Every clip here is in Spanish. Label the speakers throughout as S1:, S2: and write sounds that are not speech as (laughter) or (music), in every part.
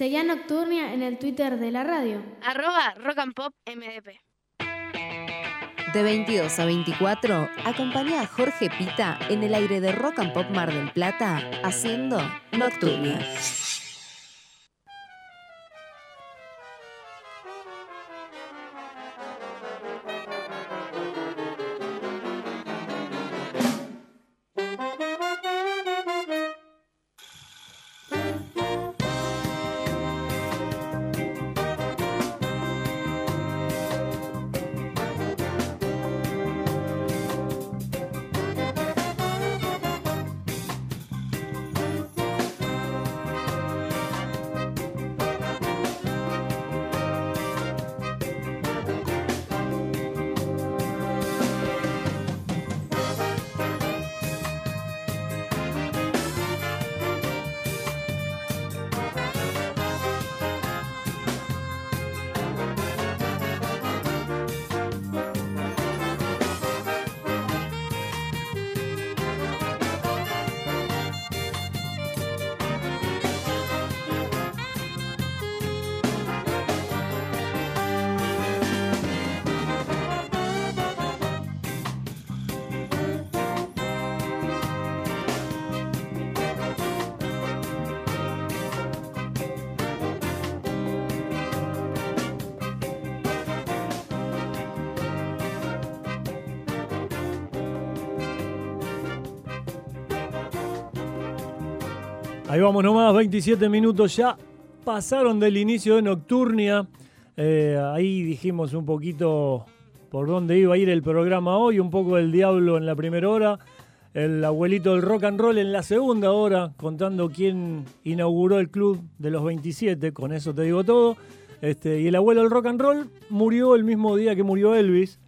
S1: Seguía Nocturnia en el Twitter de la radio.
S2: Arroba Rock and Pop MDP.
S3: De 22 a 24, acompaña a Jorge Pita en el aire de Rock and Pop Mar del Plata haciendo Nocturnia.
S4: Ahí vamos nomás, 27 minutos ya pasaron del inicio de Nocturnia. Eh, ahí dijimos un poquito por dónde iba a ir el programa hoy, un poco del diablo en la primera hora, el abuelito del rock and roll en la segunda hora, contando quién inauguró el club de los 27, con eso te digo todo. Este, y el abuelo del rock and roll murió el mismo día que murió Elvis,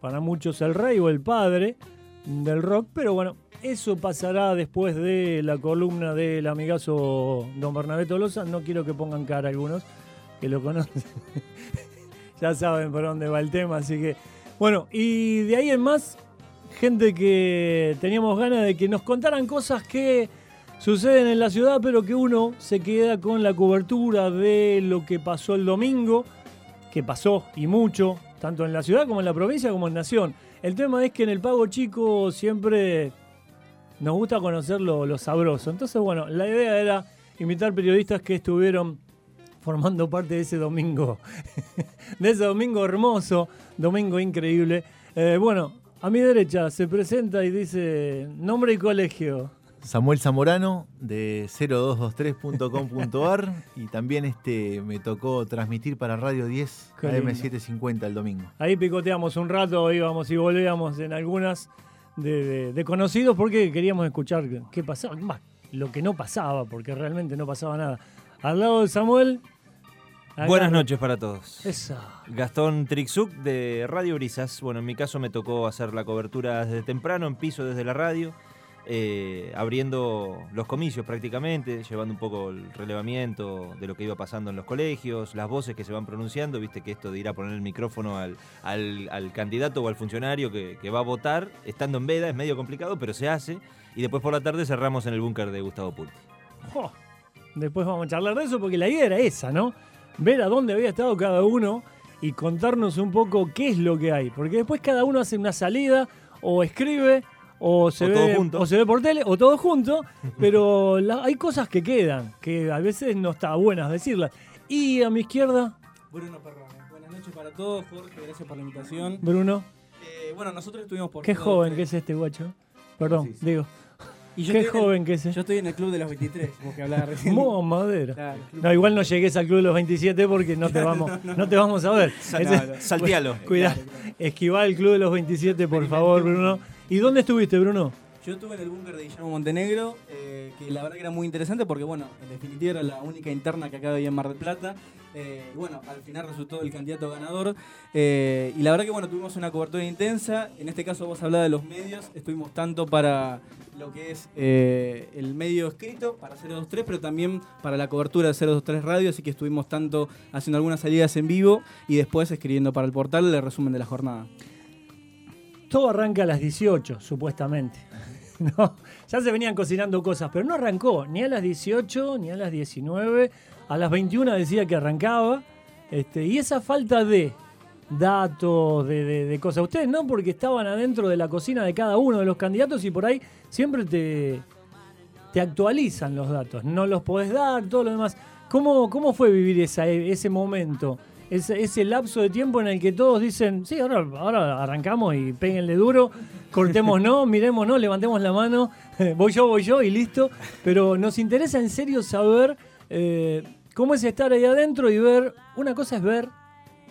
S4: para muchos el rey o el padre del rock, pero bueno, eso pasará después de la columna del amigazo don Bernabé Tolosa. No quiero que pongan cara algunos que lo conocen. (laughs) ya saben por dónde va el tema, así que. Bueno, y de ahí en más, gente que teníamos ganas de que nos contaran cosas que suceden en la ciudad, pero que uno se queda con la cobertura de lo que pasó el domingo, que pasó y mucho, tanto en la ciudad como en la provincia como en Nación. El tema es que en el Pago Chico siempre nos gusta conocer lo, sabroso. Entonces, bueno, la idea era invitar periodistas que estuvieron formando parte de ese domingo, (laughs) de ese domingo hermoso, domingo increíble. Eh, bueno, a mi derecha se presenta y dice nombre y colegio.
S5: Samuel Zamorano de 0223.com.ar y también este me tocó transmitir para Radio 10 AM750 el domingo.
S4: Ahí picoteamos un rato, íbamos y volvíamos en algunas de, conocidos porque queríamos escuchar qué pasaba, más lo que no pasaba, porque realmente no pasaba nada. Al lado de Samuel.
S6: Buenas noches para todos.
S4: Esa.
S6: Gastón Trixuc de Radio Brisas. Bueno, en mi caso me tocó hacer la cobertura desde temprano, en piso desde la radio. Eh, abriendo los comicios prácticamente, llevando un poco el relevamiento de lo que iba pasando en los colegios, las voces que se van pronunciando, viste que esto de ir a poner el micrófono al, candidato o al funcionario que, va a votar, estando en veda, es medio complicado, pero se hace, y después por la tarde cerramos en el búnker de Gustavo Pulti.
S4: después vamos a charlar de eso, porque la idea era esa, ¿no? Ver a dónde había estado cada uno y contarnos un poco qué es lo que hay, porque después cada uno hace una salida o escribe o se, ve, o se ve por tele, o todo junto, pero (laughs) hay cosas que quedan, que a veces no está buenas decirlas. Y a mi izquierda...
S7: Bruno Perrone. Buenas noches para todos, Jorge, gracias por la invitación.
S4: Bruno.
S7: Eh, bueno, nosotros estuvimos por...
S4: Qué joven que es este guacho. Perdón, digo. Qué joven que es.
S7: Yo estoy en el club de los 23, como que hablaba recién.
S4: Mo, madera. no, igual no llegues al club de los 27 porque no te (laughs) vamos, no, te vamos a ver.
S6: Saltealo. (laughs)
S4: Cuidado. Esquiva el club de los 27, por favor, Bruno. ¿Y dónde estuviste, Bruno?
S7: Yo estuve en el búnker de Guillermo Montenegro, eh, que la verdad que era muy interesante porque, bueno, en definitiva era la única interna que acá había en Mar del Plata. Eh, bueno, al final resultó el candidato ganador. Eh, y la verdad que, bueno, tuvimos una cobertura intensa. En este caso vos hablabas de los medios. Estuvimos tanto para lo que es el medio escrito, para 023, pero también para la cobertura de 023 Radio. Así que estuvimos tanto haciendo algunas salidas en vivo y después escribiendo para el portal el resumen de la jornada.
S4: Todo arranca a las 18, supuestamente. (laughs) No, ya se venían cocinando cosas, pero no arrancó ni a las 18, ni a las 19. A las 21 decía que arrancaba. Este, y esa falta de datos, de, de- cosas. Ustedes no, porque estaban adentro de la cocina de cada uno de los candidatos y por ahí siempre te, te actualizan los datos. No los podés dar, todo lo demás. ¿Cómo, cómo fue vivir esa, ese momento? Ese, ese lapso de tiempo en el que todos dicen, sí, ahora, ahora arrancamos y péguenle duro, cortemos no, (laughs) miremos no, levantemos la mano, (laughs) voy yo, voy yo y listo. Pero nos interesa en serio saber eh, cómo es estar ahí adentro y ver, una cosa es ver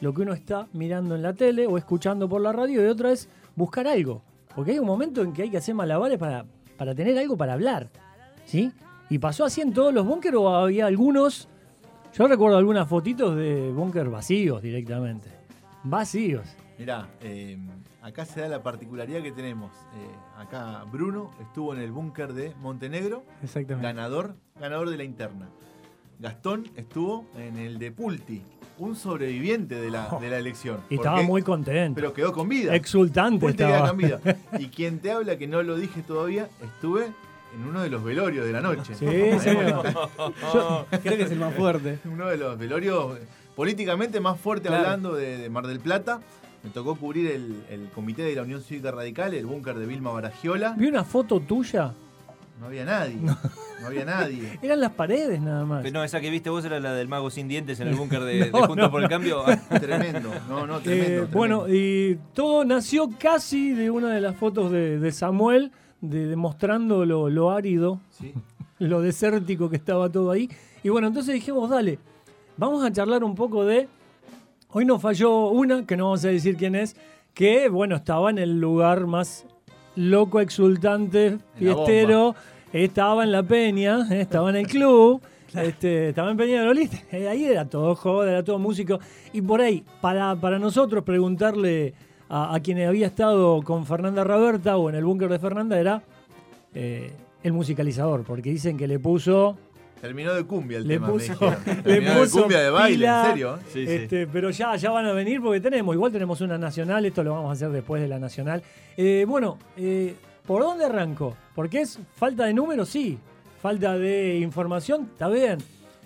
S4: lo que uno está mirando en la tele o escuchando por la radio y otra es buscar algo. Porque hay un momento en que hay que hacer malabares para, para tener algo para hablar. ¿Sí? Y pasó así en todos los búnkeres o había algunos. Yo recuerdo algunas fotitos de búnker vacíos directamente. Vacíos.
S5: Mirá, eh, acá se da la particularidad que tenemos. Eh, acá Bruno estuvo en el búnker de Montenegro,
S4: Exactamente.
S5: ganador, ganador de la interna. Gastón estuvo en el de Pulti, un sobreviviente de la, de la elección.
S4: Y
S5: ¿Por
S4: estaba muy contento.
S5: Pero quedó con vida.
S4: Exultante
S5: Pulti
S4: estaba.
S5: queda con vida. (laughs) Y quien te habla, que no lo dije todavía, estuve en uno de los velorios de la noche.
S4: Sí, (laughs) señor. (laughs)
S7: Yo (laughs) creo que es el más fuerte.
S5: Uno de los velorios eh, políticamente más fuerte
S7: Claro.
S5: hablando de, de Mar del Plata. Me tocó cubrir el, el comité de la Unión Cívica Radical, el búnker de Vilma Baragiola.
S4: Vi una foto tuya.
S5: No había nadie. No, había nadie.
S4: Eran las paredes nada más.
S6: Pero no, esa que viste vos era la del mago sin dientes en el búnker de, de
S4: No,
S6: Juntos
S4: no,
S6: por el Cambio.
S5: Tremendo. No, no,
S4: Eh,
S5: tremendo.
S4: bueno,
S5: tremendo.
S4: y todo nació casi de una de las fotos de, de Samuel, de, demostrando lo, lo árido,
S5: Sí.
S4: lo desértico que estaba todo ahí. Y bueno, entonces dijimos, dale, vamos a charlar un poco de... Hoy nos falló una, que no vamos a decir quién es, que bueno, estaba en el lugar más loco, exultante, fiestero, estaba en la peña, eh, estaba en el club, este, estaba en Peña de Lolita, eh, (laughs) ahí era todo joda, era todo músico. Y por ahí, para, para nosotros preguntarle a, a quien había estado con Fernanda Raberta o en el búnker de Fernanda era eh, el musicalizador, porque dicen que le puso
S5: Terminó de cumbia el
S4: le
S5: tema,
S4: puso, (laughs) le
S5: Terminó de
S4: puso
S5: cumbia de baile,
S4: pila,
S5: en serio.
S6: sí.
S4: este, pero ya, ya van a venir porque tenemos, igual tenemos una nacional, esto lo vamos a hacer después de la nacional. Eh, bueno, eh, ¿por dónde arranco? Porque es falta de números, sí. Falta de información, está bien.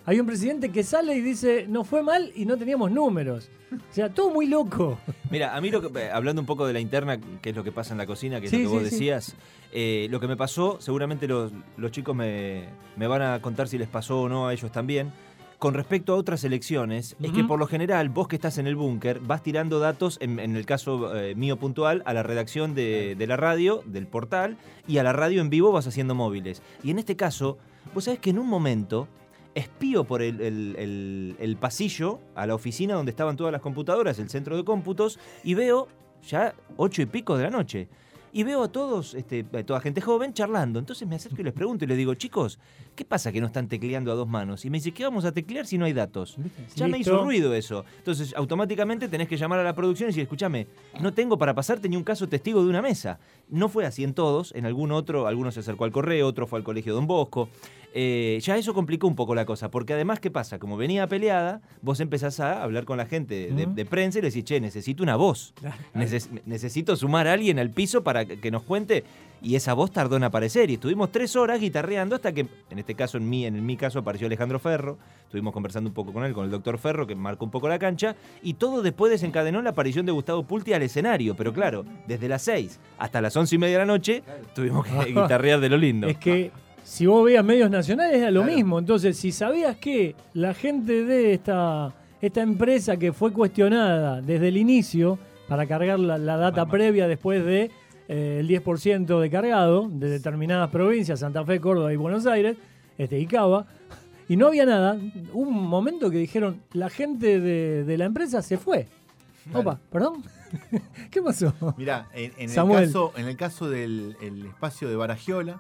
S4: Hay un presidente que sale y dice, no fue mal y no teníamos números. O sea, todo muy loco.
S6: Mira, a mí, lo que, eh, hablando un poco de la interna, que es lo que pasa en la cocina, que es
S4: Sí,
S6: lo que vos
S4: sí, sí.
S6: decías, eh, lo que me pasó, seguramente los, los chicos me, me van a contar si les pasó o no a ellos también. Con respecto a otras elecciones, es que por lo general, vos que estás en el búnker, vas tirando datos, en, en el caso eh, mío puntual, a la redacción de, de la radio, del portal, y a la radio en vivo vas haciendo móviles. Y en este caso, vos sabés que en un momento espío por el, el- el- el pasillo a la oficina donde estaban todas las computadoras, el centro de cómputos, y veo ya ocho y pico de la noche. Y veo a todos, este, a toda gente joven charlando. Entonces me acerco y les pregunto y les digo, chicos, ¿qué pasa que no están tecleando a dos manos? Y me dice, ¿qué vamos a teclear si no hay datos? Ya me hizo ruido eso. Entonces, automáticamente tenés que llamar a la producción y decir, escúchame, no tengo para pasarte ni un caso testigo de una mesa. No fue así en todos, en algún otro, alguno se acercó al correo, otro fue al colegio Don Bosco. Eh, ya eso complicó un poco la cosa, porque además, ¿qué pasa? Como venía peleada, vos empezás a hablar con la gente de, prensa y le decís, che, necesito una voz. Neces- necesito sumar a alguien al piso para que que nos cuente. Y esa voz tardó en aparecer. Y estuvimos tres horas guitarreando hasta que, en este caso, en mí, en mi caso, apareció Alejandro Ferro. Estuvimos conversando un poco con él, con el doctor Ferro, que marcó un poco la cancha. Y todo después desencadenó la aparición de Gustavo Pulti al escenario. Pero claro, desde las seis hasta las once y media de la noche, tuvimos que (laughs) guitarrear de lo lindo.
S4: Es que si vos veías medios nacionales era lo
S5: Claro.
S4: mismo. Entonces, si sabías que la gente de esta, esta empresa que fue cuestionada desde el inicio para cargar la, la data previa después de eh, el 10% de cargado de determinadas provincias, Santa Fe, Córdoba y Buenos Aires, este, y Cava, (laughs) y no había nada, hubo un momento que dijeron, la gente de, de la empresa se fue. Opa, perdón. (laughs) ¿Qué pasó?
S5: Mirá, en, en el caso, en el caso del el espacio de Baragiola,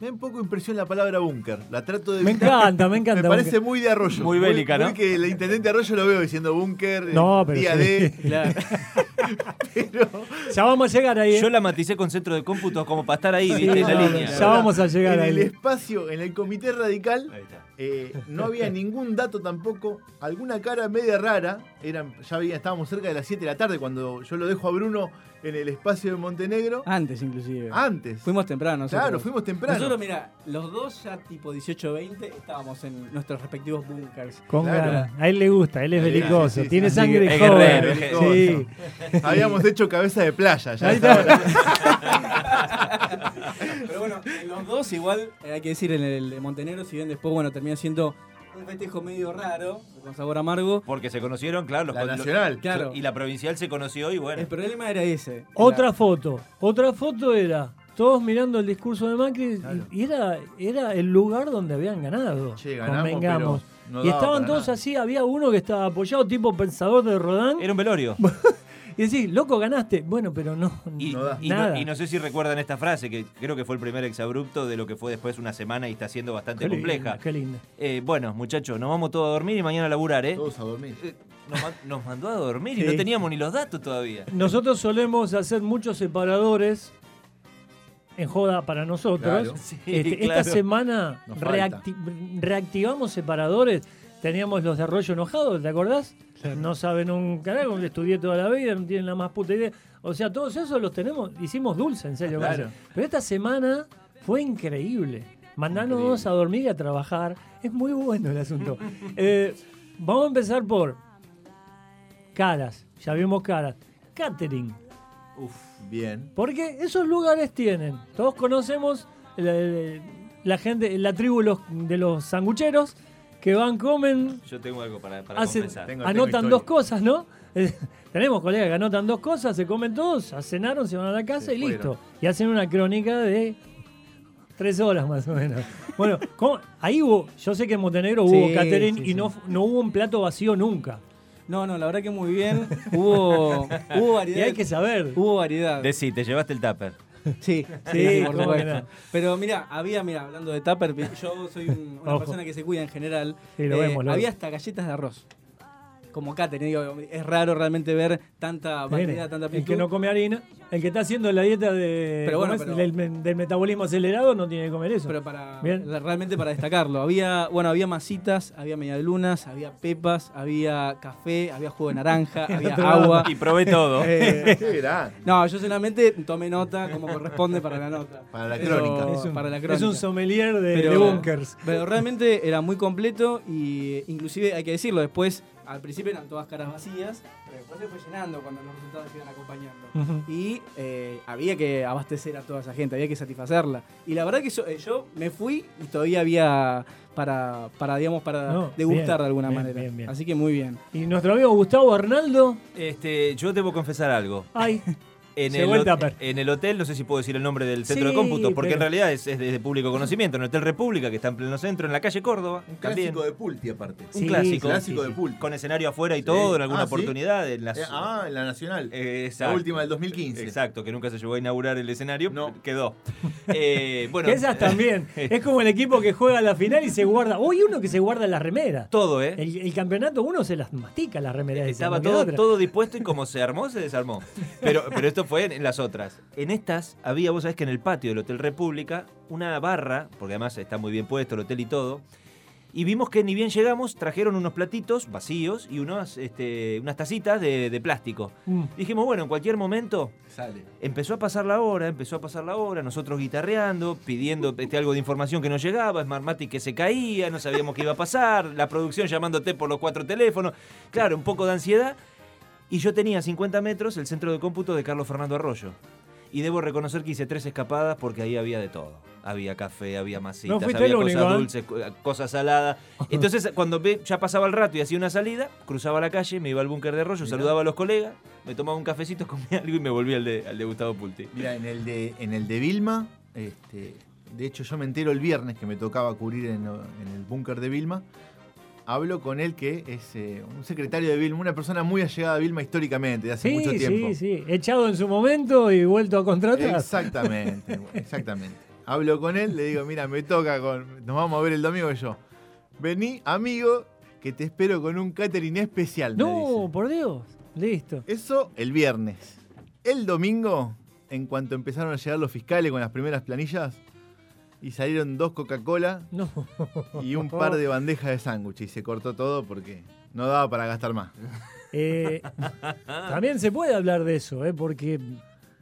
S5: me da un poco impresión la palabra búnker. La trato de
S4: Me encanta, me encanta. (laughs)
S5: Me parece muy de Arroyo.
S6: Muy bélica, ¿no?
S5: Muy que el intendente Arroyo lo veo diciendo búnker, eh,
S4: No, pero
S5: día
S4: sí.
S5: de. (laughs)
S7: Claro. (laughs)
S4: Ya vamos a llegar ahí. ¿eh?
S6: Yo la maticé con centro de cómputos como para estar ahí,
S4: Sí,
S6: viste, en la
S4: no,
S6: línea.
S4: Ya vamos a llegar
S5: en
S4: ahí.
S5: el espacio, en el comité radical,
S6: Ahí está.
S5: Eh, no había ningún dato tampoco, alguna cara media rara, eran, ya había, estábamos cerca de las 7 de la tarde cuando yo lo dejo a Bruno en el espacio de Montenegro.
S7: Antes, inclusive.
S5: Antes.
S7: Fuimos temprano. nosotros.
S5: Claro, fuimos temprano.
S7: Nosotros, mira, los dos ya tipo 18-20 estábamos en nuestros respectivos bunkers.
S4: Con
S5: Claro.
S4: ganas. A él le gusta, él es belicoso,
S5: sí, sí,
S4: tiene
S5: sí.
S4: sangre
S6: Es
S4: joven.
S6: guerrero,
S4: sí.
S5: Habíamos hecho cabeza de playa ya.
S4: Ahí está. (laughs)
S7: Pero bueno, en los dos igual, eh, hay que decir, en el de Montenegro, si bien después, bueno, termina siendo un festejo medio raro, con sabor amargo.
S6: Porque se conocieron, claro, los
S5: La
S6: los-
S5: nacional.
S7: Claro.
S6: Y la provincial se conoció y bueno.
S7: El problema era ese.
S4: Otra
S7: Era-
S4: foto, otra foto era todos mirando el discurso de Macri y-
S5: Claro.
S4: y era, era el lugar donde habían ganado.
S5: Che, ganamos,
S4: convengamos.
S5: pero no
S4: y estaban todos
S5: nada.
S4: así, había uno que estaba apoyado tipo pensador de Rodán
S6: Era un velorio. (laughs)
S4: y decís, loco, ganaste. Bueno, pero no.
S6: Y
S5: No da.
S6: y no,
S4: Nada.
S6: y no sé si recuerdan esta frase, que creo que fue el primer exabrupto de lo que fue después una semana y está siendo bastante
S4: Qué linda,
S6: compleja.
S4: qué linda.
S6: Eh, bueno, muchachos, nos vamos todos a dormir y mañana a laburar, ¿eh?
S5: Todos a dormir.
S6: Eh, Nos, ma- nos mandó a dormir y
S4: Sí.
S6: no teníamos ni los datos todavía.
S4: Nosotros solemos hacer muchos separadores en joda para nosotros.
S5: Claro.
S6: Sí,
S4: Este,
S6: claro.
S4: Esta semana reacti- reactivamos separadores. Teníamos los de Arroyo Enojado, ¿te acordás? No saben un carajo, le estudié toda la vida, no tienen la más puta idea. O sea, todos esos los tenemos, hicimos dulce, en serio.
S5: Claro.
S4: Pero esta semana fue increíble.
S5: Increíble.
S4: a dormir y a trabajar. Es muy bueno el asunto. (laughs) Eh, vamos a empezar por caras. Ya vimos caras. Catering.
S5: Uf, bien.
S4: Porque esos lugares tienen. Todos conocemos la, la gente, la tribu de los, de los sangucheros que van, comen,
S6: Yo tengo algo para, para
S4: hacen,
S6: confesar.
S5: Tengo-
S4: anotan dos cosas, ¿no? Eh, Tenemos colegas que anotan dos cosas, se comen todos, cenaron, se van a la casa
S5: Se
S4: y listo. Y hacen una crónica de tres horas más o menos. Bueno, ¿cómo? ahí hubo, yo sé que en Montenegro hubo
S7: Sí,
S4: catering
S7: sí,
S4: y
S7: sí.
S4: No, no hubo un plato vacío nunca.
S7: No, no, la verdad que muy bien. Hubo, hubo (laughs)
S4: Y
S7: variedad.
S4: hay que saber.
S7: Hubo variedad.
S6: Decí, te llevaste el tupper. (laughs)
S7: Sí,
S4: Sí,
S7: por supuesto. Pero mira, había, mira, hablando de tupper, yo soy un- una
S4: Ojo.
S7: persona que se cuida en general.
S4: Sí, lo
S7: Eh,
S4: vemos, lo
S7: había
S4: vemos.
S7: hasta galletas de arroz. Como catering, digo, es raro realmente ver tanta variedad, tanta
S4: el que
S7: amplitud.
S4: no come harina, el que está haciendo la dieta de,
S7: Pero bueno,
S4: ¿cómo es?
S7: pero-
S4: del, me- del metabolismo acelerado no tiene que comer eso.
S7: Pero para
S4: Bien.
S7: realmente para destacarlo, había, bueno, había masitas, había medialunas, había pepas, había café, había jugo de naranja, (laughs) había agua.
S6: Y probé todo. (laughs)
S7: Eh, (laughs) no, yo solamente tomé nota como corresponde para la nota.
S5: Para la
S7: Pero-
S5: crónica.
S4: es, un,
S7: para la
S4: es
S7: crónica.
S4: un sommelier de,
S7: Pero-
S4: de bunkers.
S7: Pero realmente era muy completo y inclusive hay que decirlo, después al principio eran todas caras vacías, pero después se fue llenando cuando los resultados iban acompañando. Y eh, había que abastecer a toda esa gente, había que satisfacerla. Y la verdad que yo, eh, yo me fui y todavía había para, para digamos, para
S4: No,
S7: degustar
S4: bien,
S7: de alguna
S4: bien,
S7: manera.
S4: bien, bien.
S7: Así que muy bien.
S4: Y nuestro amigo Gustavo Arnaldo,
S6: Este, yo debo confesar algo.
S4: ay, (laughs)
S6: En el,
S4: el
S6: hot-
S4: tupper.
S6: en el hotel, no sé si puedo decir el nombre del centro
S4: Sí,
S6: de cómputo, porque
S4: pero-
S6: en realidad es, es de, de público conocimiento, en el Hotel República, que está en pleno centro, en la calle Córdoba.
S5: Un
S6: también.
S5: clásico de Pulti, aparte.
S6: Un clásico.
S5: Clásico de Pulti.
S6: Con escenario afuera y todo, en alguna
S5: Ah, ¿sí?
S6: oportunidad. En la,
S5: Eh, ah, en la Nacional.
S6: Eh,
S5: la última del 2015.
S6: Exacto, que nunca se llegó a inaugurar el escenario.
S5: No.
S6: Quedó. Eh, (laughs) bueno,
S4: esas también. (laughs) es como el equipo que juega la final y se guarda. Hoy uno que se guarda las remeras.
S6: todo, ¿eh?
S4: El, el campeonato uno se las mastica las remeras. esas,
S6: Estaba todo, todo dispuesto y como se armó, se desarmó. Pero, pero esto fue en, en las otras. En estas había, vos sabés que en el patio del Hotel República, una barra, porque además está muy bien puesto el hotel y todo, y vimos que ni bien llegamos, trajeron unos platitos vacíos y unos, este, unas tacitas de, de plástico.
S4: Mm.
S6: Dijimos, bueno, en cualquier momento
S5: Sale.
S6: empezó a pasar la hora, empezó a pasar la hora, nosotros guitarreando, pidiendo (laughs) este, algo de información que no llegaba, Smartmatic que se caía, no sabíamos qué iba a pasar, la producción llamándote por los cuatro teléfonos, claro, un poco de ansiedad. Y yo tenía a 50 metros el centro de cómputo de Carlos Fernando Arroyo. Y debo reconocer que hice tres escapadas porque ahí había de todo. Había café, había masitas,
S4: No
S6: había cosas
S4: único, ¿eh?
S6: dulces, cosas saladas. (laughs) Entonces, cuando ya pasaba el rato y hacía una salida, cruzaba la calle, me iba al búnker de Arroyo,
S5: Mirá.
S6: saludaba a los colegas, me tomaba un cafecito, (laughs) comía algo y me volvía al de, al de Gustavo Pulti.
S5: Mira, en el de, en el de Vilma, este, de hecho yo me entero el viernes que me tocaba cubrir en, en el búnker de Vilma. Hablo con él que es eh, un secretario de Vilma, una persona muy allegada a Vilma históricamente, de hace
S4: Sí,
S5: mucho tiempo.
S4: sí, sí. Echado en su momento y vuelto a contratar.
S5: Exactamente, (laughs) exactamente. Hablo con él, le digo, mira, me toca con. Nos vamos a ver el domingo y yo. Vení, amigo, que te espero con un catering especial.
S4: No, por Dios. Listo.
S5: Eso el viernes. El domingo, en cuanto empezaron a llegar los fiscales con las primeras planillas, y salieron dos Coca-Cola (laughs)
S4: No.
S5: y un par de bandejas de sándwich y se cortó todo porque no daba para gastar más.
S4: Eh, también se puede hablar de eso, ¿eh? porque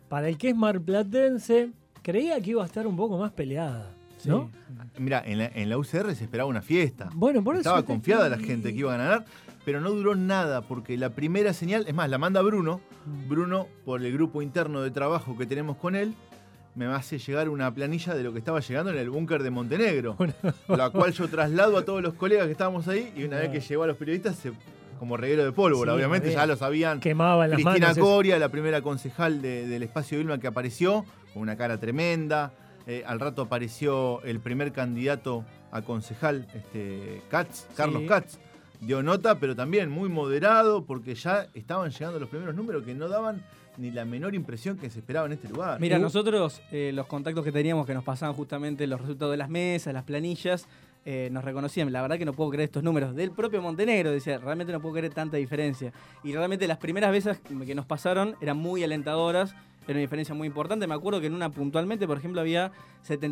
S4: para el que es marplatense, creía que iba a estar un poco más peleada. ¿no?
S5: Mira, en la, en la UCR se esperaba una fiesta.
S4: Bueno, por eso.
S5: Estaba
S4: te-
S5: confiada la gente que iba a ganar, pero no duró nada porque la primera señal, es más, la manda Bruno.
S4: Mm.
S5: Bruno, por el grupo interno de trabajo que tenemos con él, me hace llegar una planilla de lo que estaba llegando en el búnker de Montenegro, (laughs) la cual yo traslado a todos los colegas que estábamos ahí y una vez que llegó a los periodistas, se- como reguero de pólvora,
S4: Sí,
S5: obviamente ya lo sabían.
S4: Quemaba en las
S5: Cristina
S4: manos. eso.
S5: Coria, la primera concejal de- del espacio Vilma que apareció, con una cara tremenda. Eh, al rato apareció el primer candidato a concejal, este, Katz, Carlos
S7: Sí.
S5: Katz. Dio nota, pero también muy moderado, porque ya estaban llegando los primeros números que no daban ni la menor impresión que se esperaba en este lugar.
S7: Mira,
S4: Uh.
S7: nosotros eh, los contactos que teníamos que nos pasaban justamente los resultados de las mesas, las planillas, eh, nos reconocían. La verdad que no puedo creer estos números. Del propio Montenegro, decía, realmente no puedo creer tanta diferencia. Y realmente las primeras veces que nos pasaron eran muy alentadoras. Era una diferencia muy importante. Me acuerdo que en una puntualmente, por ejemplo, había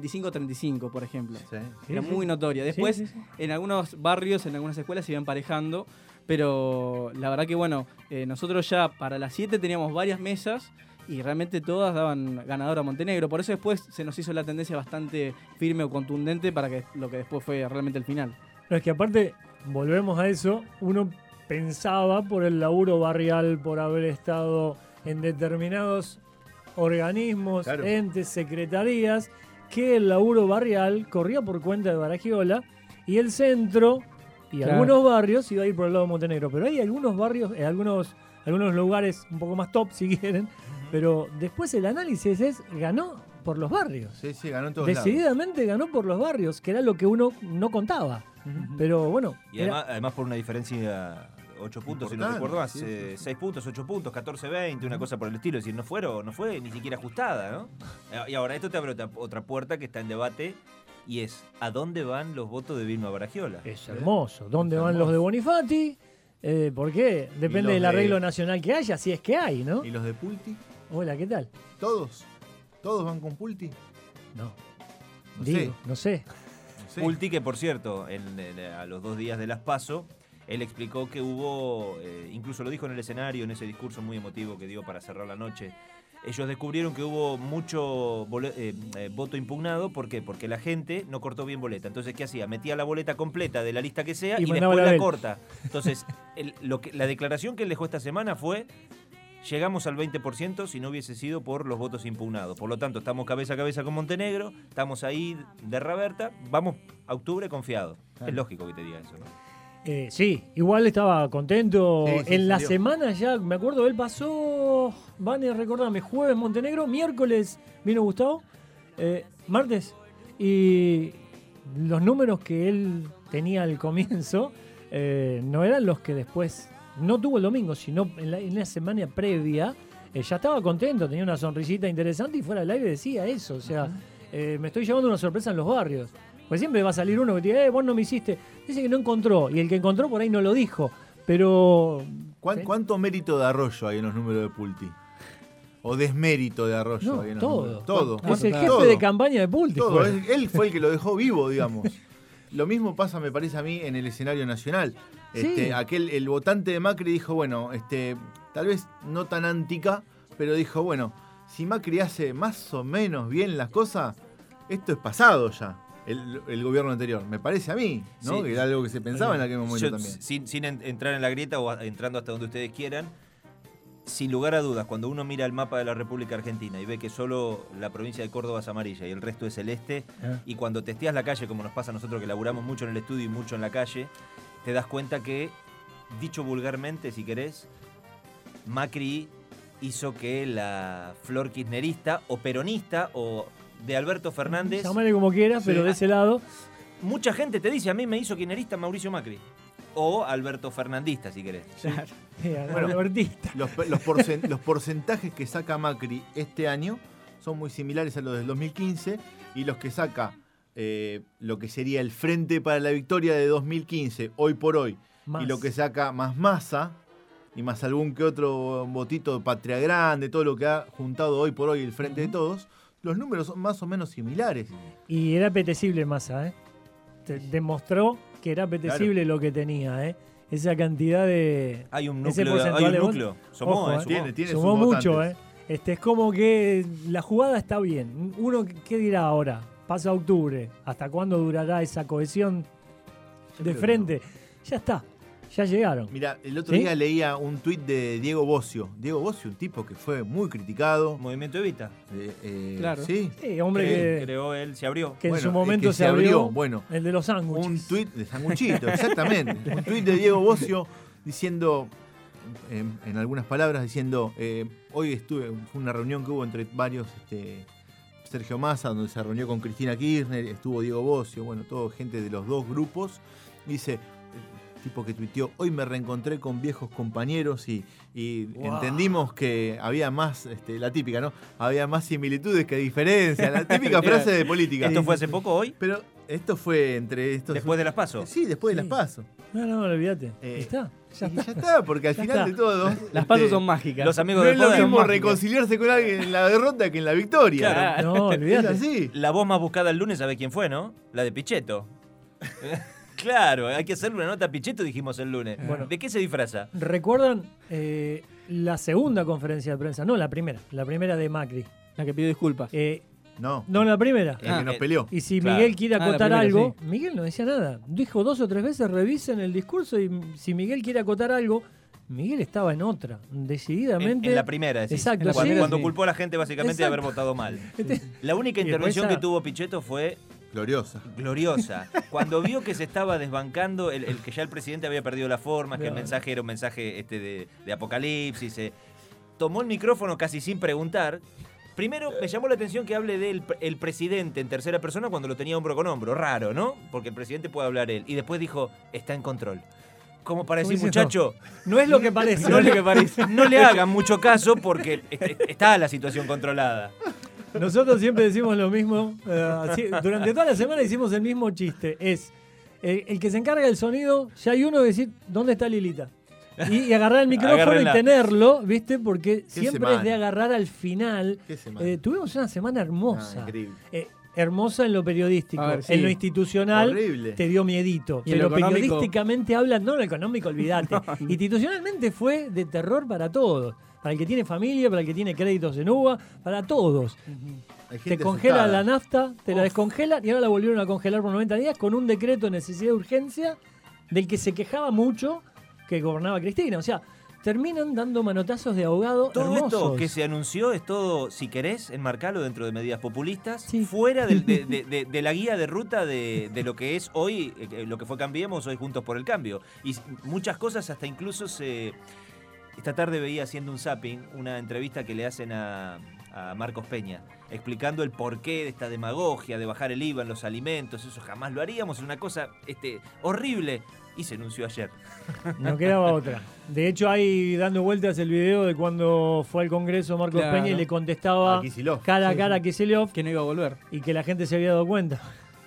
S7: 75-35, por ejemplo.
S5: Sí.
S7: Era
S4: Sí,
S7: muy
S4: sí.
S7: notoria. Después,
S4: sí, sí.
S7: en algunos barrios, en algunas escuelas se iba emparejando, pero la verdad que bueno, eh, nosotros ya para las 7 teníamos varias mesas y realmente todas daban ganador a Montenegro. Por eso después se nos hizo la tendencia bastante firme o contundente para que lo que después fue realmente el final.
S4: No, es que aparte, volvemos a eso, uno pensaba por el laburo barrial, por haber estado en determinados organismos,
S5: Claro.
S4: entes, secretarías, que el laburo barrial corría por cuenta de Baragiola y el centro y
S7: Claro.
S4: algunos barrios iba a ir por el lado de Montenegro. Pero hay algunos barrios, eh, algunos, algunos lugares un poco más top (laughs) si quieren, pero después el análisis es ganó por los barrios.
S5: Sí, sí, ganó en todos lados.
S4: Decididamente ganó por los barrios, que era lo que uno no contaba. Pero bueno,
S6: Y
S4: era-
S6: además, además por una diferencia 8 puntos, si no recuerdo más,
S5: sí, sí.
S6: 6 puntos, 8 puntos, 14, 20, una cosa por el estilo. Es decir, no, fueron, no fue ni siquiera ajustada, ¿no? Eh, (laughs) Y ahora esto te abre otra, otra puerta que está en debate y es ¿a dónde van los votos de Vilma Baragiola?
S4: es hermoso. ¿Dónde
S5: Es
S4: van los de Bonifati? Eh, ¿Por qué? Depende del
S5: de-
S4: arreglo nacional que haya, si es que hay, ¿no?
S5: ¿Y los de Pulti?
S4: Hola, ¿qué tal?
S5: ¿Todos? ¿Todos van con Pulti?
S4: No,
S5: No
S4: digo,
S5: sé.
S4: no sé.
S6: Pulti, que por cierto, en- en- a los dos días de las PASO, él explicó que hubo, eh, incluso lo dijo en el escenario, en ese discurso muy emotivo que dio para cerrar la noche, ellos descubrieron que hubo mucho eh, eh, voto impugnado. ¿Por qué? Porque la gente no cortó bien boleta. Entonces, ¿qué hacía? Metía la boleta completa de la lista que sea
S4: Y
S6: después
S4: la
S6: corta. Entonces, (laughs) el- lo que, la declaración que él dejó esta semana fue... Llegamos al 20% si no hubiese sido por los votos impugnados. Por lo tanto, estamos cabeza a cabeza con Montenegro, estamos ahí de Raberta, vamos a octubre confiados. Es lógico que te diga eso, ¿no?
S4: Eh, sí, igual estaba contento.
S5: Sí, sí,
S4: en la
S5: salió.
S4: semana ya, me acuerdo, él pasó, van a recordarme, jueves Montenegro, miércoles vino Gustavo, eh, martes, y los números que él tenía al comienzo eh, no eran los que después, no tuvo el domingo, sino en la, en la semana previa, ya estaba contento, tenía una sonrisita interesante y fuera del aire decía eso, o sea, me estoy llevando una sorpresa en los barrios. Pues siempre va a salir uno que te diga, eh, vos no me hiciste. Dice que no encontró. Y el que encontró por ahí no lo dijo. Pero.
S5: ¿Cuán-
S4: ¿Sí?
S5: ¿Cuánto mérito de Arroyo hay en los números de Pulti? ¿O desmérito de Arroyo
S4: No,
S5: hay en los
S4: todo.
S5: números? Todo.
S4: Es el jefe
S5: Todo.
S4: de campaña de Pulti.
S5: Todo.
S4: fue.
S5: Él, él fue el que lo dejó vivo, (laughs) digamos. Lo mismo pasa, me parece a mí, en el escenario nacional. Este,
S4: Sí.
S5: aquel, el votante de Macri dijo, bueno, este, tal vez no tan antica, pero dijo, bueno, si Macri hace más o menos bien las cosas, esto es pasado ya. El, el gobierno anterior, me parece a mí, ¿no?
S6: Sí.
S5: Que era algo que se pensaba en aquel momento
S6: Yo,
S5: también.
S6: Sin, sin en- entrar en la grieta o entrando hasta donde ustedes quieran, sin lugar a dudas, cuando uno mira el mapa de la República Argentina y ve que solo la provincia de Córdoba es amarilla y el resto es celeste,
S4: Ah.
S6: y cuando testeas la calle, como nos pasa a nosotros que laburamos mucho en el estudio y mucho en la calle, te das cuenta que, dicho vulgarmente, si querés, Macri hizo que la flor kirchnerista o peronista o de Alberto Fernández
S4: Llamale como quieras, pero
S5: Sí.
S4: de ese lado.
S6: mucha gente te dice, a mí me hizo kirchnerista Mauricio Macri. O Alberto Fernandista, si querés.
S4: eh,
S5: Bueno.
S4: Albertista.
S5: Los, porcentajes que saca Macri este año son muy similares a los del 2015 y los que saca eh, lo que sería el Frente para la Victoria de 2015, hoy por hoy,
S4: Más.
S5: y lo que saca más masa y más algún que otro votito de Patria Grande, todo lo que ha juntado hoy por hoy el Frente de Todos, los números son más o menos similares.
S4: Y era apetecible Massa, ¿eh? Te- demostró que era apetecible lo que tenía, ¿eh? Esa cantidad de.
S6: Hay un
S4: ese
S6: núcleo,
S4: porcentual
S6: hay un
S4: de
S6: núcleo. Somó,
S4: Ojo,
S6: eh,
S4: eh.
S6: sumó.
S5: Tiene, tiene
S4: Sumó mucho. ¿eh? Este, es como que la jugada está bien. Uno, ¿qué dirá ahora? Pasa octubre. ¿Hasta cuándo durará esa cohesión de frente? Ya está. Ya llegaron.
S5: Mira, el otro
S4: ¿Sí?
S5: día leía un tuit de Diego Bocio. Diego Bocio, un tipo que fue muy criticado.
S6: Movimiento Evita.
S5: eh, eh,
S7: Claro.
S5: Sí.
S4: Sí, hombre que,
S6: Creó él, se abrió.
S4: que en su momento se
S5: se
S4: abrió.
S5: abrió, bueno,
S4: el de los sándwiches.
S5: Un tuit de sanguchito, exactamente. (laughs) un tuit de Diego Bocio diciendo, en, en algunas palabras, diciendo, eh, hoy estuve, fue una reunión que hubo entre varios, este, Sergio Massa, donde se reunió con Cristina Kirchner, estuvo Diego Bocio, bueno, todo gente de los dos grupos. Dice, tipo que tuiteó, hoy me reencontré con viejos compañeros y, y
S4: Wow.
S5: entendimos que había más, este, la típica, ¿no? Había más similitudes que diferencias, la típica (laughs) frase de política.
S6: ¿Esto fue hace poco hoy?
S5: Pero esto fue entre estos.
S6: Después de las pasos.
S5: Sí, después de las pasos.
S4: No, no, olvídate.
S5: Eh,
S4: está. Ya
S5: Y
S4: está.
S5: ya está, porque al
S4: Ya
S5: final
S4: está.
S5: de todo.
S7: Las
S5: este,
S7: pasos son mágicas.
S6: Los amigos
S5: No
S6: del
S5: es lo mismo reconciliarse con alguien en la derrota que en la victoria.
S7: Claro.
S4: No, olvídate.
S6: La voz más buscada el lunes, ¿sabe quién fue, no? La de Pichetto. (laughs) claro, hay que hacerle una nota a Pichetto, dijimos el lunes.
S4: Bueno.
S6: ¿De qué se disfraza?
S4: ¿Recuerdan eh, la segunda conferencia de prensa? No, la primera. La primera de Macri.
S7: La que pidió disculpas.
S4: Eh,
S5: No,
S4: no, la primera.
S5: el
S7: Ah,
S5: que nos
S6: eh,
S5: peleó.
S4: Y si
S6: Claro.
S4: Miguel quiere
S7: Ah,
S4: acotar
S7: primera,
S4: algo, Miguel no decía nada. Dijo dos o tres veces, revisen el discurso y si Miguel quiere acotar algo, Miguel estaba en otra,
S6: En,
S4: decididamente.
S6: en la primera, decís.
S4: Exacto,
S6: cuando,
S4: sí.
S6: cuando
S7: Sí.
S6: culpó a la gente básicamente de haber
S4: Exacto.
S6: votado mal.
S4: Este-
S6: La única intervención
S4: esa-
S6: que tuvo Pichetto fue
S5: Gloriosa.
S6: gloriosa. (laughs) Cuando vio que se estaba desbancando, el, el que ya el presidente había perdido la forma, que el mensaje era un mensaje este, de, de apocalipsis, eh, tomó el micrófono casi sin preguntar. Primero me llamó la atención que hable del pre- el presidente en tercera persona cuando lo tenía hombro con hombro. Raro, ¿no? Porque el presidente puede hablar él. Y después dijo, está en control. Como para decir, muchacho,
S4: No es lo que parece.
S6: no le, no le hagan mucho caso porque est- está la situación controlada.
S4: Nosotros siempre decimos lo mismo. eh, así, durante toda la semana hicimos el mismo chiste. Es eh, el que se encarga del sonido, ya hay uno que decir, ¿dónde está Lilita? Y, y agarrar el micrófono
S6: Agárrenla.
S4: y tenerlo, ¿viste? Porque siempre es de agarrar al final.
S5: Qué semana.
S4: Eh, tuvimos una semana hermosa.
S5: Ah, increíble.
S4: Eh, hermosa en lo periodístico.
S7: A ver, sí.
S4: En lo institucional
S5: Horrible.
S4: te dio miedito.
S7: Y en
S4: pero
S7: lo económico-
S4: periodísticamente hablan, no en lo económico, olvídate. (laughs) Institucionalmente fue de terror para todos. Para el que tiene familia, para el que tiene créditos en UBA, para todos.
S5: Hay
S4: Te congela
S5: asustada.
S4: la nafta, te la descongelan y ahora la volvieron a congelar por 90 días con un decreto de necesidad de urgencia del que se quejaba mucho que gobernaba Cristina. O sea, terminan dando manotazos de ahogado
S6: Todo
S4: hermosos.
S6: esto que se anunció es todo, si querés, enmarcarlo dentro de medidas populistas,
S4: Sí.
S6: fuera del- de, (laughs) de- de- de la guía de ruta de, lo que es hoy, eh, lo que fue Cambiemos, hoy Juntos por el Cambio. Y muchas cosas hasta incluso se... Esta tarde veía haciendo un zapping una entrevista que le hacen a, a Marcos Peña, explicando el porqué de esta demagogia, de bajar el IVA en los alimentos, eso jamás lo haríamos, es una cosa este, horrible. Y se anunció ayer. (laughs)
S4: No quedaba otra. De hecho, hay dando vueltas el video de cuando fue al Congreso Marcos
S7: Claro.
S4: Peña y le contestaba
S5: A Kicillof.
S4: cara a
S7: Sí,
S4: cara a
S7: sí.
S4: Kicillof
S7: Que no iba a volver.
S4: y que la gente se había dado cuenta.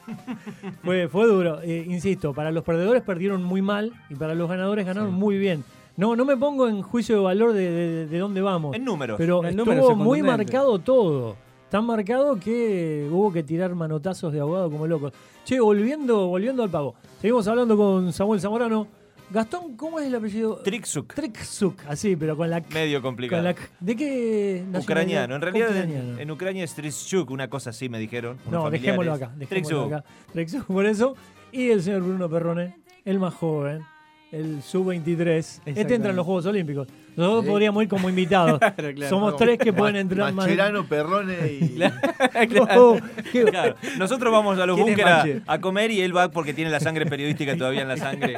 S4: (laughs) fue, fue duro. Eh, insisto, para los perdedores perdieron muy mal y para los ganadores ganaron muy bien. No, no me pongo en juicio de valor de, de- de dónde vamos.
S6: En números.
S4: Pero
S7: El
S4: estuvo
S7: es
S4: muy marcado todo. Tan marcado que hubo que tirar manotazos de abogado como locos. Che, volviendo, volviendo al pago. Seguimos hablando con Samuel Zamorano. Gastón, ¿cómo es el apellido?
S6: Trixuk,
S4: Trixuk, así, pero con la...
S6: medio complicado.
S4: Con la ¿De qué?
S6: Ucraniano. En realidad en,
S4: Ucraniano.
S6: en Ucrania es Trishchuk, una cosa así me dijeron.
S4: No,
S6: familiares.
S4: dejémoslo acá. Dejémoslo
S6: Trixuk.
S4: acá. Trixuk, por eso. Y el señor Bruno Perrone, el más joven, el sub-23. Este entra en los Juegos Olímpicos. Nosotros
S5: Sí.
S4: podríamos ir como invitados. (laughs)
S7: Claro, claro.
S4: Somos tres que pueden entrar más.
S5: Mascherano, Perrone y. (laughs) (laughs)
S6: Claro, nosotros vamos a los
S7: ¿Quién es
S6: búnkeres a, a comer y él va porque tiene la sangre periodística todavía en la sangre.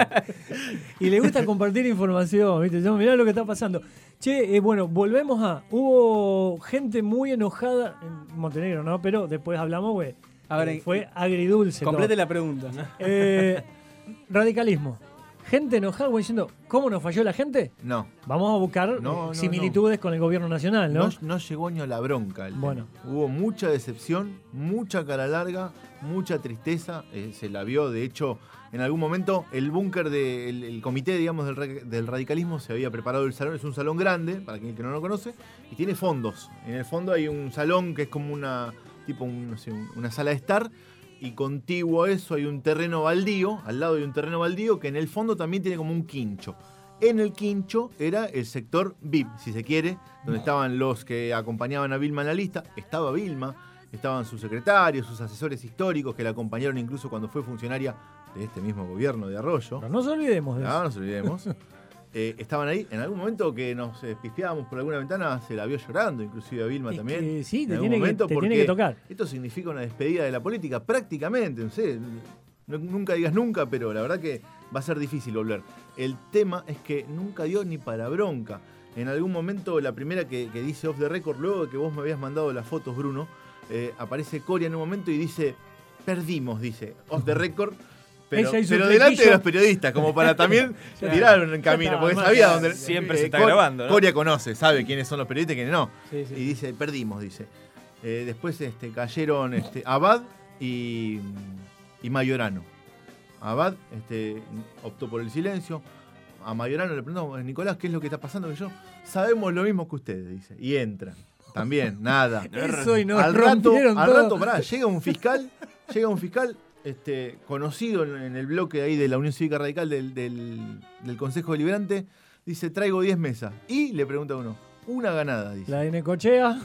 S4: Y le gusta compartir información, ¿viste? Yo, mirá lo que está pasando. Che, eh, bueno, volvemos a. Hubo gente muy enojada en Montenegro, ¿no? Pero después hablamos, güey. Eh, fue agridulce. todo.
S7: Complete la pregunta.
S4: Eh, radicalismo. Gente enojada, güey, diciendo, ¿cómo nos falló la gente?
S5: No,
S4: Vamos a buscar
S5: No,
S4: eh,
S5: no,
S4: similitudes con el gobierno nacional, ¿no?
S5: no, llegó ni a la bronca. el
S4: Bueno.
S5: tema. Hubo mucha decepción, mucha cara larga, mucha tristeza. eh, se la vio, de hecho, en algún momento el búnker del el comité, digamos, del, ra- del radicalismo se había preparado el salón. Es un salón grande, para quien que no lo conoce, y tiene fondos. En el fondo hay un salón que es como una, tipo un, sé, una sala de estar, y contiguo a eso hay un terreno baldío, al lado hay un terreno baldío que en el fondo también tiene como un quincho. En el quincho era el sector VIP, si se quiere, donde estaban los que acompañaban a Vilma en la lista. Estaba Vilma, estaban sus secretarios, sus asesores históricos que la acompañaron incluso cuando fue funcionaria de este mismo gobierno de Arroyo.
S4: Pero no nos olvidemos de
S5: No,
S4: eso.
S5: no nos olvidemos. (laughs) Eh, estaban ahí. En algún momento que nos eh, pispiábamos por alguna ventana, se la vio llorando, inclusive a Vilma
S4: Es
S5: también.
S4: que sí,
S5: en
S4: te
S5: algún
S4: tiene que-
S5: momento,
S4: te tiene
S5: porque
S4: que tocar.
S5: Esto significa una despedida de la política, prácticamente. No sé, no- nunca digas nunca, pero la verdad que va a ser difícil volver. El tema es que nunca dio ni para bronca. En algún momento, la primera que, que dice off the record, luego de que vos me habías mandado las fotos, Bruno, eh, aparece Coria en un momento y dice, perdimos, dice, off the (laughs) record. Pero,
S4: un
S5: delante de los periodistas, como para también (laughs) (laughs)
S4: Claro.
S5: tirar en el
S4: Ya
S5: camino,
S4: está,
S5: porque sabía dónde.
S6: Siempre se está
S5: Cor-
S6: grabando, ¿no?
S5: Coria conoce, sabe quiénes son los periodistas y quiénes no.
S4: Sí, sí.
S5: Y dice, perdimos, dice. Eh, después este, cayeron este, Abad y, y Mayorano. Abad este, optó por el silencio. A Mayorano le preguntamos, Nicolás, ¿qué es lo que está pasando? Y yo, sabemos lo mismo que ustedes, dice. Y entra. También, nada. (laughs)
S4: Eso y nos
S5: al rato, al rato, pará, llega un fiscal, llega un fiscal este, conocido en, el bloque ahí de la Unión Cívica Radical del, del- del Consejo Deliberante, dice, traigo 10 mesas. Y le pregunta a uno, una ganada, dice.
S4: La de Necochea.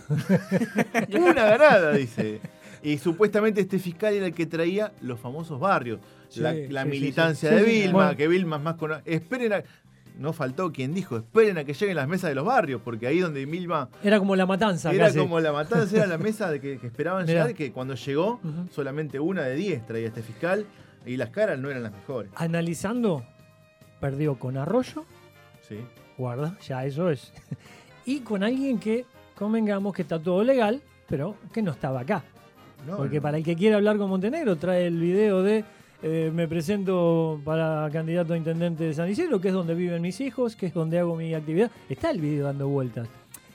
S4: (laughs)
S5: Una ganada, dice. Y supuestamente este fiscal era el que traía los famosos barrios.
S4: Sí,
S5: la
S4: sí,
S5: la
S4: sí,
S5: militancia
S4: sí.
S5: de Vilma,
S4: bueno.
S5: que Vilma es más con. Esperen a. No faltó quien dijo, esperen a que lleguen las mesas de los barrios, porque ahí donde Vilma
S4: Era como la matanza.
S5: era
S4: casi.
S5: como la matanza, era la (laughs) mesa de que, que esperaban
S4: Mirá.
S5: llegar, que cuando llegó, solamente una de 10 traía este fiscal, y las caras no eran las mejores.
S4: Analizando, perdió con Arroyo,
S5: Sí.
S4: guarda, ya eso es. (laughs) y con alguien que convengamos que está todo legal, pero que no estaba acá.
S5: No,
S4: Porque
S5: no.
S4: para el que quiera hablar con Montenegro, trae el video de eh, me presento para candidato a intendente de San Isidro, que es donde viven mis hijos, que es donde hago mi actividad. Está el video dando vueltas.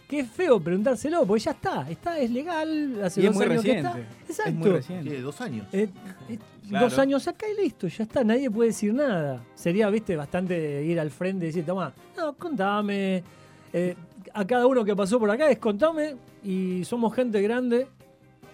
S4: Que es feo preguntárselo, porque ya está, está, es legal, hace
S7: Y es
S4: dos
S7: muy
S4: años que
S7: reciente.
S4: está.
S7: Es
S4: Exacto.
S7: muy reciente.
S5: Dos años.
S4: Eh, eh,
S6: Claro.
S4: Dos años acá y listo, ya está, nadie puede decir nada. Sería, viste, bastante ir al frente y decir, toma, no, contame. Eh, a cada uno que pasó por acá es contame y somos gente grande.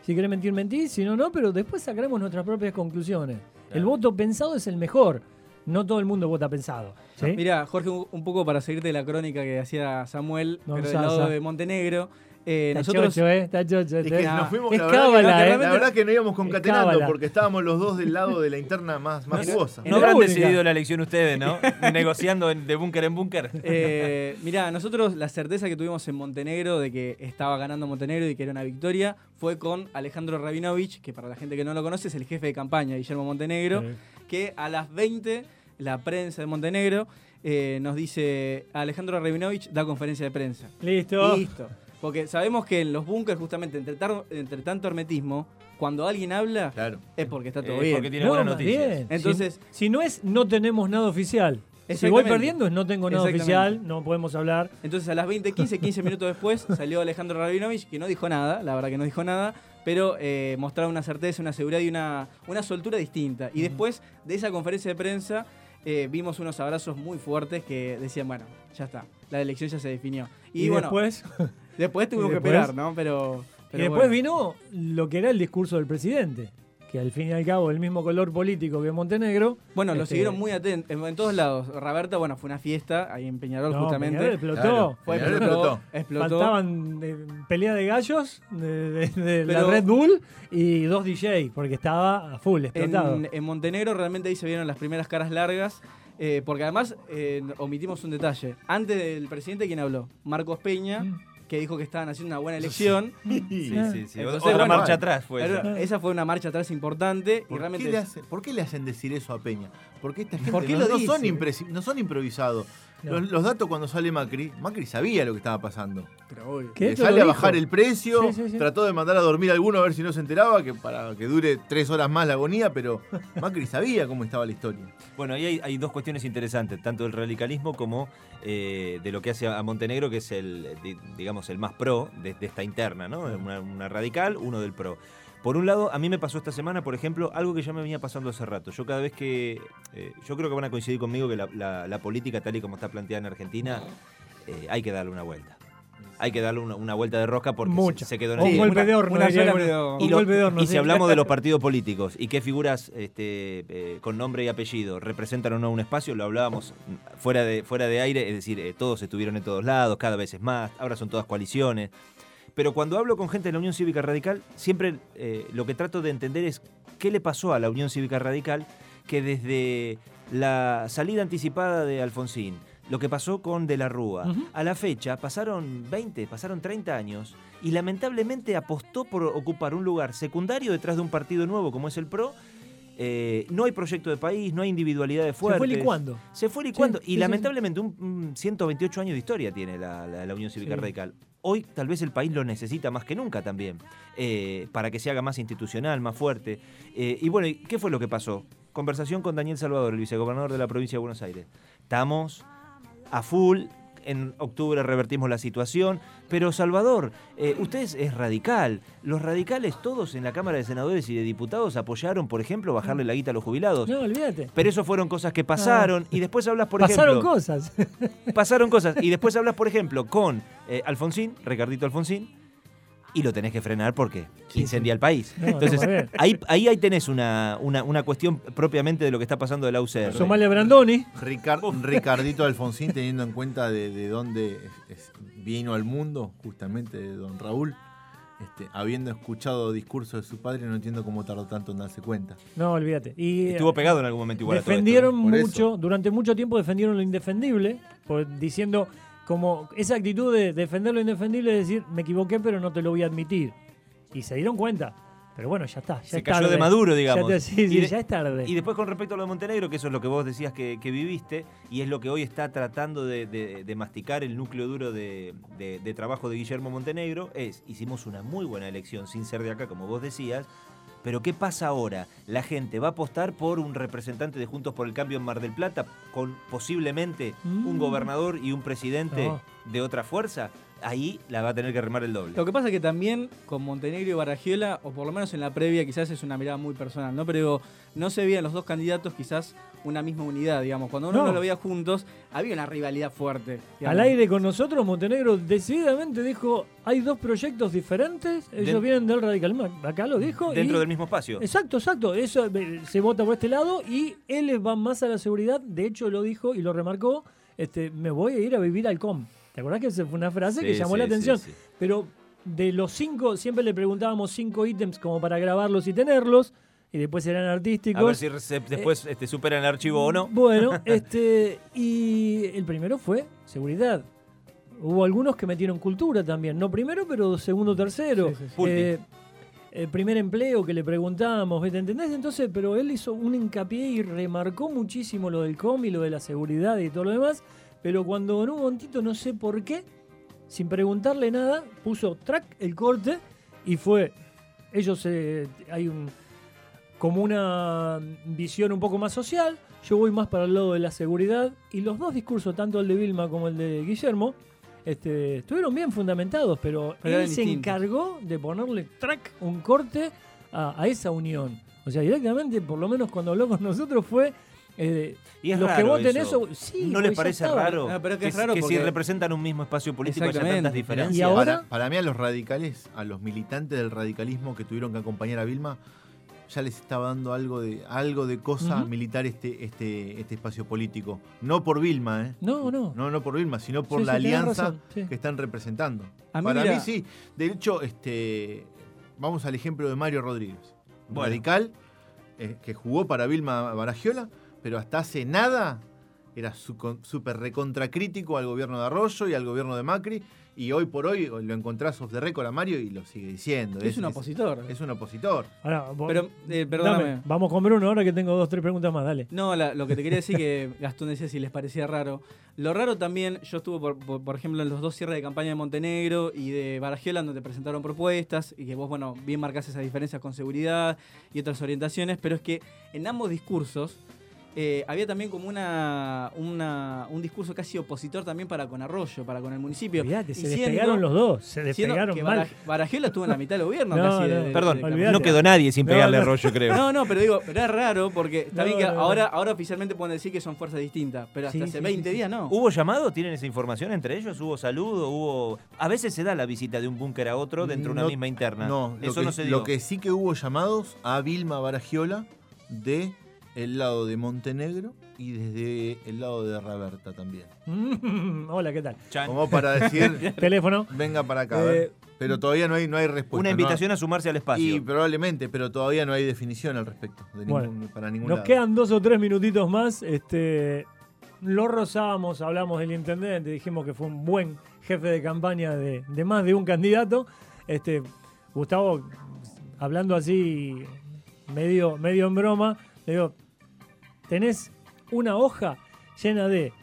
S4: Si querés mentir, mentís, si no, no, pero después sacaremos nuestras propias conclusiones. El voto pensado es el mejor. No todo el mundo vota pensado. ¿sí?
S7: Mira, Jorge, un poco para seguirte la crónica que hacía Samuel,
S4: No,
S7: pero del lado de Montenegro. Eh,
S4: está
S7: nosotros
S4: chocho, ¿eh? Está chocho.
S5: Es que
S7: Ah,
S5: nos fuimos,
S4: es
S5: la, verdad que,
S4: ¿eh?
S5: la verdad que no íbamos concatenando porque estábamos los dos del lado de la interna más, más
S7: No,
S5: jugosa.
S6: No habrán
S4: única.
S6: decidido la elección ustedes, ¿no? (laughs) Negociando de búnker en búnker.
S7: Eh, mirá, nosotros la certeza que tuvimos en Montenegro de que estaba ganando Montenegro y que era una victoria fue con Alejandro Rabinovich, que para la gente que no lo conoce es el jefe de campaña de Guillermo Montenegro,
S4: Sí.
S7: que a las 20 la prensa de Montenegro eh, nos dice Alejandro Rabinovich da conferencia de prensa.
S4: Listo.
S7: Listo. Porque sabemos que en los búnkers, justamente, entre, tar- entre tanto hermetismo, cuando alguien habla,
S5: Claro.
S7: es porque está todo
S6: Eh,
S7: bien.
S6: porque tiene
S4: No,
S6: buenas noticias.
S4: bien.
S7: Entonces-
S4: si, si no es, no tenemos nada oficial. Si voy perdiendo es no tengo nada oficial, no podemos hablar.
S7: Entonces a las 20, 15, 15 minutos después (laughs) salió Alejandro Rabinovich, que no dijo nada, la verdad que no dijo nada, pero eh, mostraba una certeza, una seguridad y una, una soltura distinta. Y después de esa conferencia de prensa eh, vimos unos abrazos muy fuertes que decían, bueno, ya está, la elección ya se definió. Y,
S4: Y,
S7: bueno,
S4: después,
S7: después tuvimos que esperar, ¿no? Pero,
S4: y después
S7: bueno.
S4: vino lo que era el discurso del presidente, que al fin y al cabo el mismo color político que Montenegro.
S7: Bueno, lo
S4: Este-
S7: siguieron muy atentos, en, en todos lados. Raberta, bueno, fue una fiesta ahí en Peñarol
S4: No,
S7: justamente.
S4: Peñarol explotó.
S5: Claro.
S7: Fue,
S5: Peñarol
S7: explotó,
S5: explotó.
S7: explotó.
S4: Faltaban eh, pelea de gallos de, de- de la Red Bull y dos DJ, porque estaba a full, explotado.
S7: En, en Montenegro realmente ahí se vieron las primeras caras largas, eh, porque además eh, omitimos un detalle. Antes del presidente, ¿quién habló? Marcos Peña,
S4: Mm.
S7: Que dijo que estaban haciendo una buena elección. (laughs)
S6: Sí, sí, sí.
S7: Entonces,
S6: Otra
S7: bueno,
S6: marcha atrás fue. Esa.
S7: esa fue una marcha atrás importante y
S5: ¿Por,
S7: realmente...
S5: qué le hace- por qué le hacen decir eso a Peña? Porque esta gente
S7: ¿Por qué
S5: no,
S7: lo
S5: no son
S7: dice?
S5: impresi- no son improvisados.
S4: No.
S5: Los, los datos cuando sale Macri, Macri sabía lo que estaba pasando.
S7: Pero obvio.
S4: Que
S5: Le
S4: esto
S5: sale a bajar el precio,
S4: Sí, sí, sí.
S5: trató de mandar a dormir a alguno a ver si no se enteraba, que para que dure tres horas más la agonía, pero (laughs) Macri sabía cómo estaba la historia.
S6: Bueno, ahí hay, hay dos cuestiones interesantes, tanto del radicalismo como eh, de lo que hace a Montenegro, que es el, di- digamos, el más pro de, de esta interna, ¿no? Una, una radical, uno del pro. Por un lado, a mí me pasó esta semana, por ejemplo, algo que ya me venía pasando hace rato. Yo cada vez que. eh, yo creo que van a coincidir conmigo que la, la- la política, tal y como está planteada en Argentina, eh, hay que darle una vuelta. hay que darle una, una vuelta de rosca porque
S4: Mucha.
S6: se, se quedó en
S4: Un
S6: el
S4: golpe de horno.
S7: una
S6: Y,
S4: Un
S6: lo-
S4: golpe de horno,
S6: y si hablamos de los (laughs) partidos políticos y qué figuras este, eh, con nombre y apellido representan o no un espacio, lo hablábamos fuera de, fuera de aire, es decir, eh, todos estuvieron en todos lados, cada vez es más, ahora son todas coaliciones. Pero cuando hablo con gente de la Unión Cívica Radical, siempre eh, lo que trato de entender es qué le pasó a la Unión Cívica Radical que desde la salida anticipada de Alfonsín, lo que pasó con De la Rúa, a la fecha pasaron 20, pasaron 30 años y lamentablemente apostó por ocupar un lugar secundario detrás de un partido nuevo como es el PRO. Eh, no hay proyecto de país, no hay individualidades
S4: Se
S6: fuertes.
S4: fue licuando.
S6: Se fue licuando.
S4: Sí,
S6: y
S4: sí,
S6: lamentablemente un, un 128 años de historia tiene la, la- la Unión Cívica
S4: Sí.
S6: Radical. Hoy tal vez el país lo necesita más que nunca también, eh, para que se haga más institucional, más fuerte. Eh, y bueno, ¿y ¿qué fue lo que pasó? Conversación con Daniel Salvador, el vicegobernador de la provincia de Buenos Aires. Estamos a full, en octubre revertimos la situación, pero Salvador, eh, usted es, radical. Los radicales todos en la Cámara de Senadores y de Diputados apoyaron, por ejemplo, bajarle la guita a los jubilados.
S4: No, olvídate.
S6: Pero eso fueron cosas que pasaron y después hablas, por
S4: Pasaron
S6: ejemplo...
S4: cosas. (laughs)
S6: Pasaron cosas. Y después hablas, por ejemplo, con eh, Alfonsín, Ricardito Alfonsín, y lo tenés que frenar porque incendia el país.
S4: No,
S6: Entonces,
S4: no,
S6: ahí, ahí, ahí tenés una, una, una cuestión propiamente de lo que está pasando de la UCR.
S4: Somalia Brandoni.
S5: Ricar- Ricardito Alfonsín, teniendo en cuenta de, de dónde es- es- vino al mundo, justamente de don Raúl, este, habiendo escuchado discursos de su padre, no entiendo cómo tardó tanto en darse cuenta.
S4: No, olvídate. Y
S6: Estuvo
S4: eh,
S6: pegado en algún momento igual a todo esto,
S4: defendieron
S6: ¿no?
S4: Mucho, durante mucho tiempo defendieron lo indefendible, por- diciendo como esa actitud de defender lo indefendible es decir, me equivoqué pero no te lo voy a admitir. Y se dieron cuenta. Pero bueno, ya está. Ya
S6: Se
S4: es
S6: cayó
S4: tarde.
S6: de Maduro,
S4: Ya
S6: digamos.
S4: te- sí,
S6: Y
S4: sí,
S6: de-
S4: ya es tarde.
S6: Y después con respecto a lo de Montenegro, que eso es lo que vos decías que, que viviste, y es lo que hoy está tratando de, de- de masticar el núcleo duro de trabajo de Guillermo Montenegro, es, hicimos una muy buena elección sin ser de acá, como vos decías, pero ¿qué pasa ahora? La gente va a apostar por un representante de Juntos por el Cambio en Mar del Plata, con posiblemente un
S4: Mm.
S6: gobernador y un presidente de otra fuerza, ahí la va a tener que remar el doble.
S7: Lo que pasa es que también con Montenegro y Baragiola, o por lo menos en la previa, quizás es una mirada muy personal, ¿no? Pero no se veía en los dos candidatos quizás una misma unidad, digamos. Cuando uno
S4: No.
S7: no lo veía juntos, había una rivalidad fuerte. digamos.
S4: Al aire con nosotros, Montenegro decididamente dijo, hay dos proyectos diferentes, ellos
S6: Den-
S4: vienen del radicalismo, acá lo dijo.
S6: Dentro
S4: y-
S6: del mismo espacio.
S4: Exacto, exacto. Eso eh, se vota por este lado y él va más a la seguridad. De hecho, lo dijo y lo remarcó. Este, me voy a ir a vivir al COM. ¿Te acordás que esa fue una frase que llamó
S6: sí,
S4: la
S6: sí,
S4: atención?
S6: sí.
S4: Pero de los cinco, siempre le preguntábamos cinco ítems como para grabarlos y tenerlos. Y después eran artísticos.
S6: A ver si se- después este, superan el archivo o no. (laughs)
S4: Bueno, (laughs) este, y el primero fue seguridad. Hubo algunos que metieron cultura también, no primero, pero segundo, tercero.
S7: Sí, sí, sí.
S6: Pulpi.
S4: Eh, el primer empleo que le preguntamos, ¿viste? ¿entendés? Entonces, pero él hizo un hincapié y remarcó muchísimo lo del com y lo de la seguridad y todo lo demás. Pero cuando en un momentito, no sé por qué, sin preguntarle nada, puso track el corte y fue. Ellos eh, hay un como una visión un poco más social. Yo voy más para el lado de la seguridad. Y los dos discursos, tanto el de Vilma como el de Guillermo, este, estuvieron bien fundamentados, pero,
S7: Pero
S4: él se
S7: distintos.
S4: encargó de ponerle track, un corte a, a esa unión. O sea, directamente, por lo menos cuando habló con nosotros, fue. eh,
S6: Y es
S4: los que voten
S6: eso.
S4: eso, sí,
S6: ¿No les parece raro?
S7: No, pero es que es
S6: si-
S7: raro
S6: si
S7: porque-
S6: representan un mismo espacio político haya tantas
S7: ¿Y
S6: diferencias.
S4: Y ahora-
S5: Para, para mí a los radicales, a los militantes del radicalismo que tuvieron que acompañar a Vilma, ya les estaba dando algo de algo de cosa
S4: Ujú.
S5: militar este, este, este espacio político. No por Vilma, ¿eh?
S4: No, no.
S5: No, no por Vilma, sino por
S4: Sí,
S5: la
S4: sí,
S5: alianza
S4: razón, sí.
S5: que están representando.
S7: A mí,
S5: Para
S7: mira-
S5: mí sí. De hecho, este, vamos al ejemplo de Mario Rodríguez. Un
S6: Bueno.
S5: Radical, eh, que jugó para Vilma Baragiola, pero hasta hace nada era su- súper recontracrítico al gobierno de Arroyo y al gobierno de Macri. Y hoy por hoy lo encontrás off the record a Mario y lo sigue diciendo.
S7: Es un opositor.
S5: Es un opositor.
S4: Ahora, vos-
S7: Pero, eh, perdóname.
S4: dame, vamos con Bruno ahora que tengo dos, tres preguntas más, dale.
S7: No, la- lo que te quería decir que (laughs) Gastón decía si les parecía raro. Lo raro también, yo estuve, por, por, por ejemplo, en los dos cierres de campaña de Montenegro y de Baragiola, donde te presentaron propuestas y que vos, bueno, bien marcás esas diferencias con seguridad y otras orientaciones, pero es que en ambos discursos eh, había también como una, una- un discurso casi opositor también para con Arroyo, para con el municipio.
S4: Olvídate, se
S7: siendo-
S4: despegaron los dos, se despegaron
S7: que
S4: mal.
S7: Estuvo en la mitad del gobierno
S4: No,
S7: casi. de-
S4: no,
S7: de-
S6: Perdón,
S7: de-
S4: olvidate.
S6: no quedó nadie sin
S4: No,
S6: pegarle
S4: no.
S6: rollo, creo.
S7: No, no, pero digo, pero es raro porque está
S4: No,
S7: bien que
S4: no, no.
S7: ahora, ahora oficialmente pueden decir que son fuerzas distintas, pero hasta
S4: Sí,
S7: hace
S4: sí,
S7: 20
S4: sí, sí.
S7: días no.
S6: ¿Hubo llamado? ¿Tienen esa información entre ellos? ¿Hubo saludo? ¿Hubo...? A veces se da la visita de un búnker a otro dentro de una misma interna.
S5: No,
S6: Eso
S5: que,
S6: no se dio.
S5: lo que sí que hubo llamados a Vilma Baragiola de el lado de Montenegro y desde el lado de Raberta también.
S4: Mm, Hola, ¿qué tal?
S6: Chan.
S5: Como para decir, (laughs)
S4: Teléfono.
S5: venga para acá.
S4: Eh.
S5: Pero todavía no hay, no hay respuesta.
S6: Una
S5: ¿no?
S6: invitación a sumarse al espacio.
S5: Y probablemente, pero todavía no hay definición al respecto. de
S4: Bueno,
S5: ningún- para ningún
S4: Nos
S5: lado.
S4: quedan dos o tres minutitos más. Este, lo rozamos, hablamos del intendente, dijimos que fue un buen jefe de campaña de, de más de un candidato. Este, Gustavo, hablando así, medio, medio en broma, le digo, tenés una hoja llena de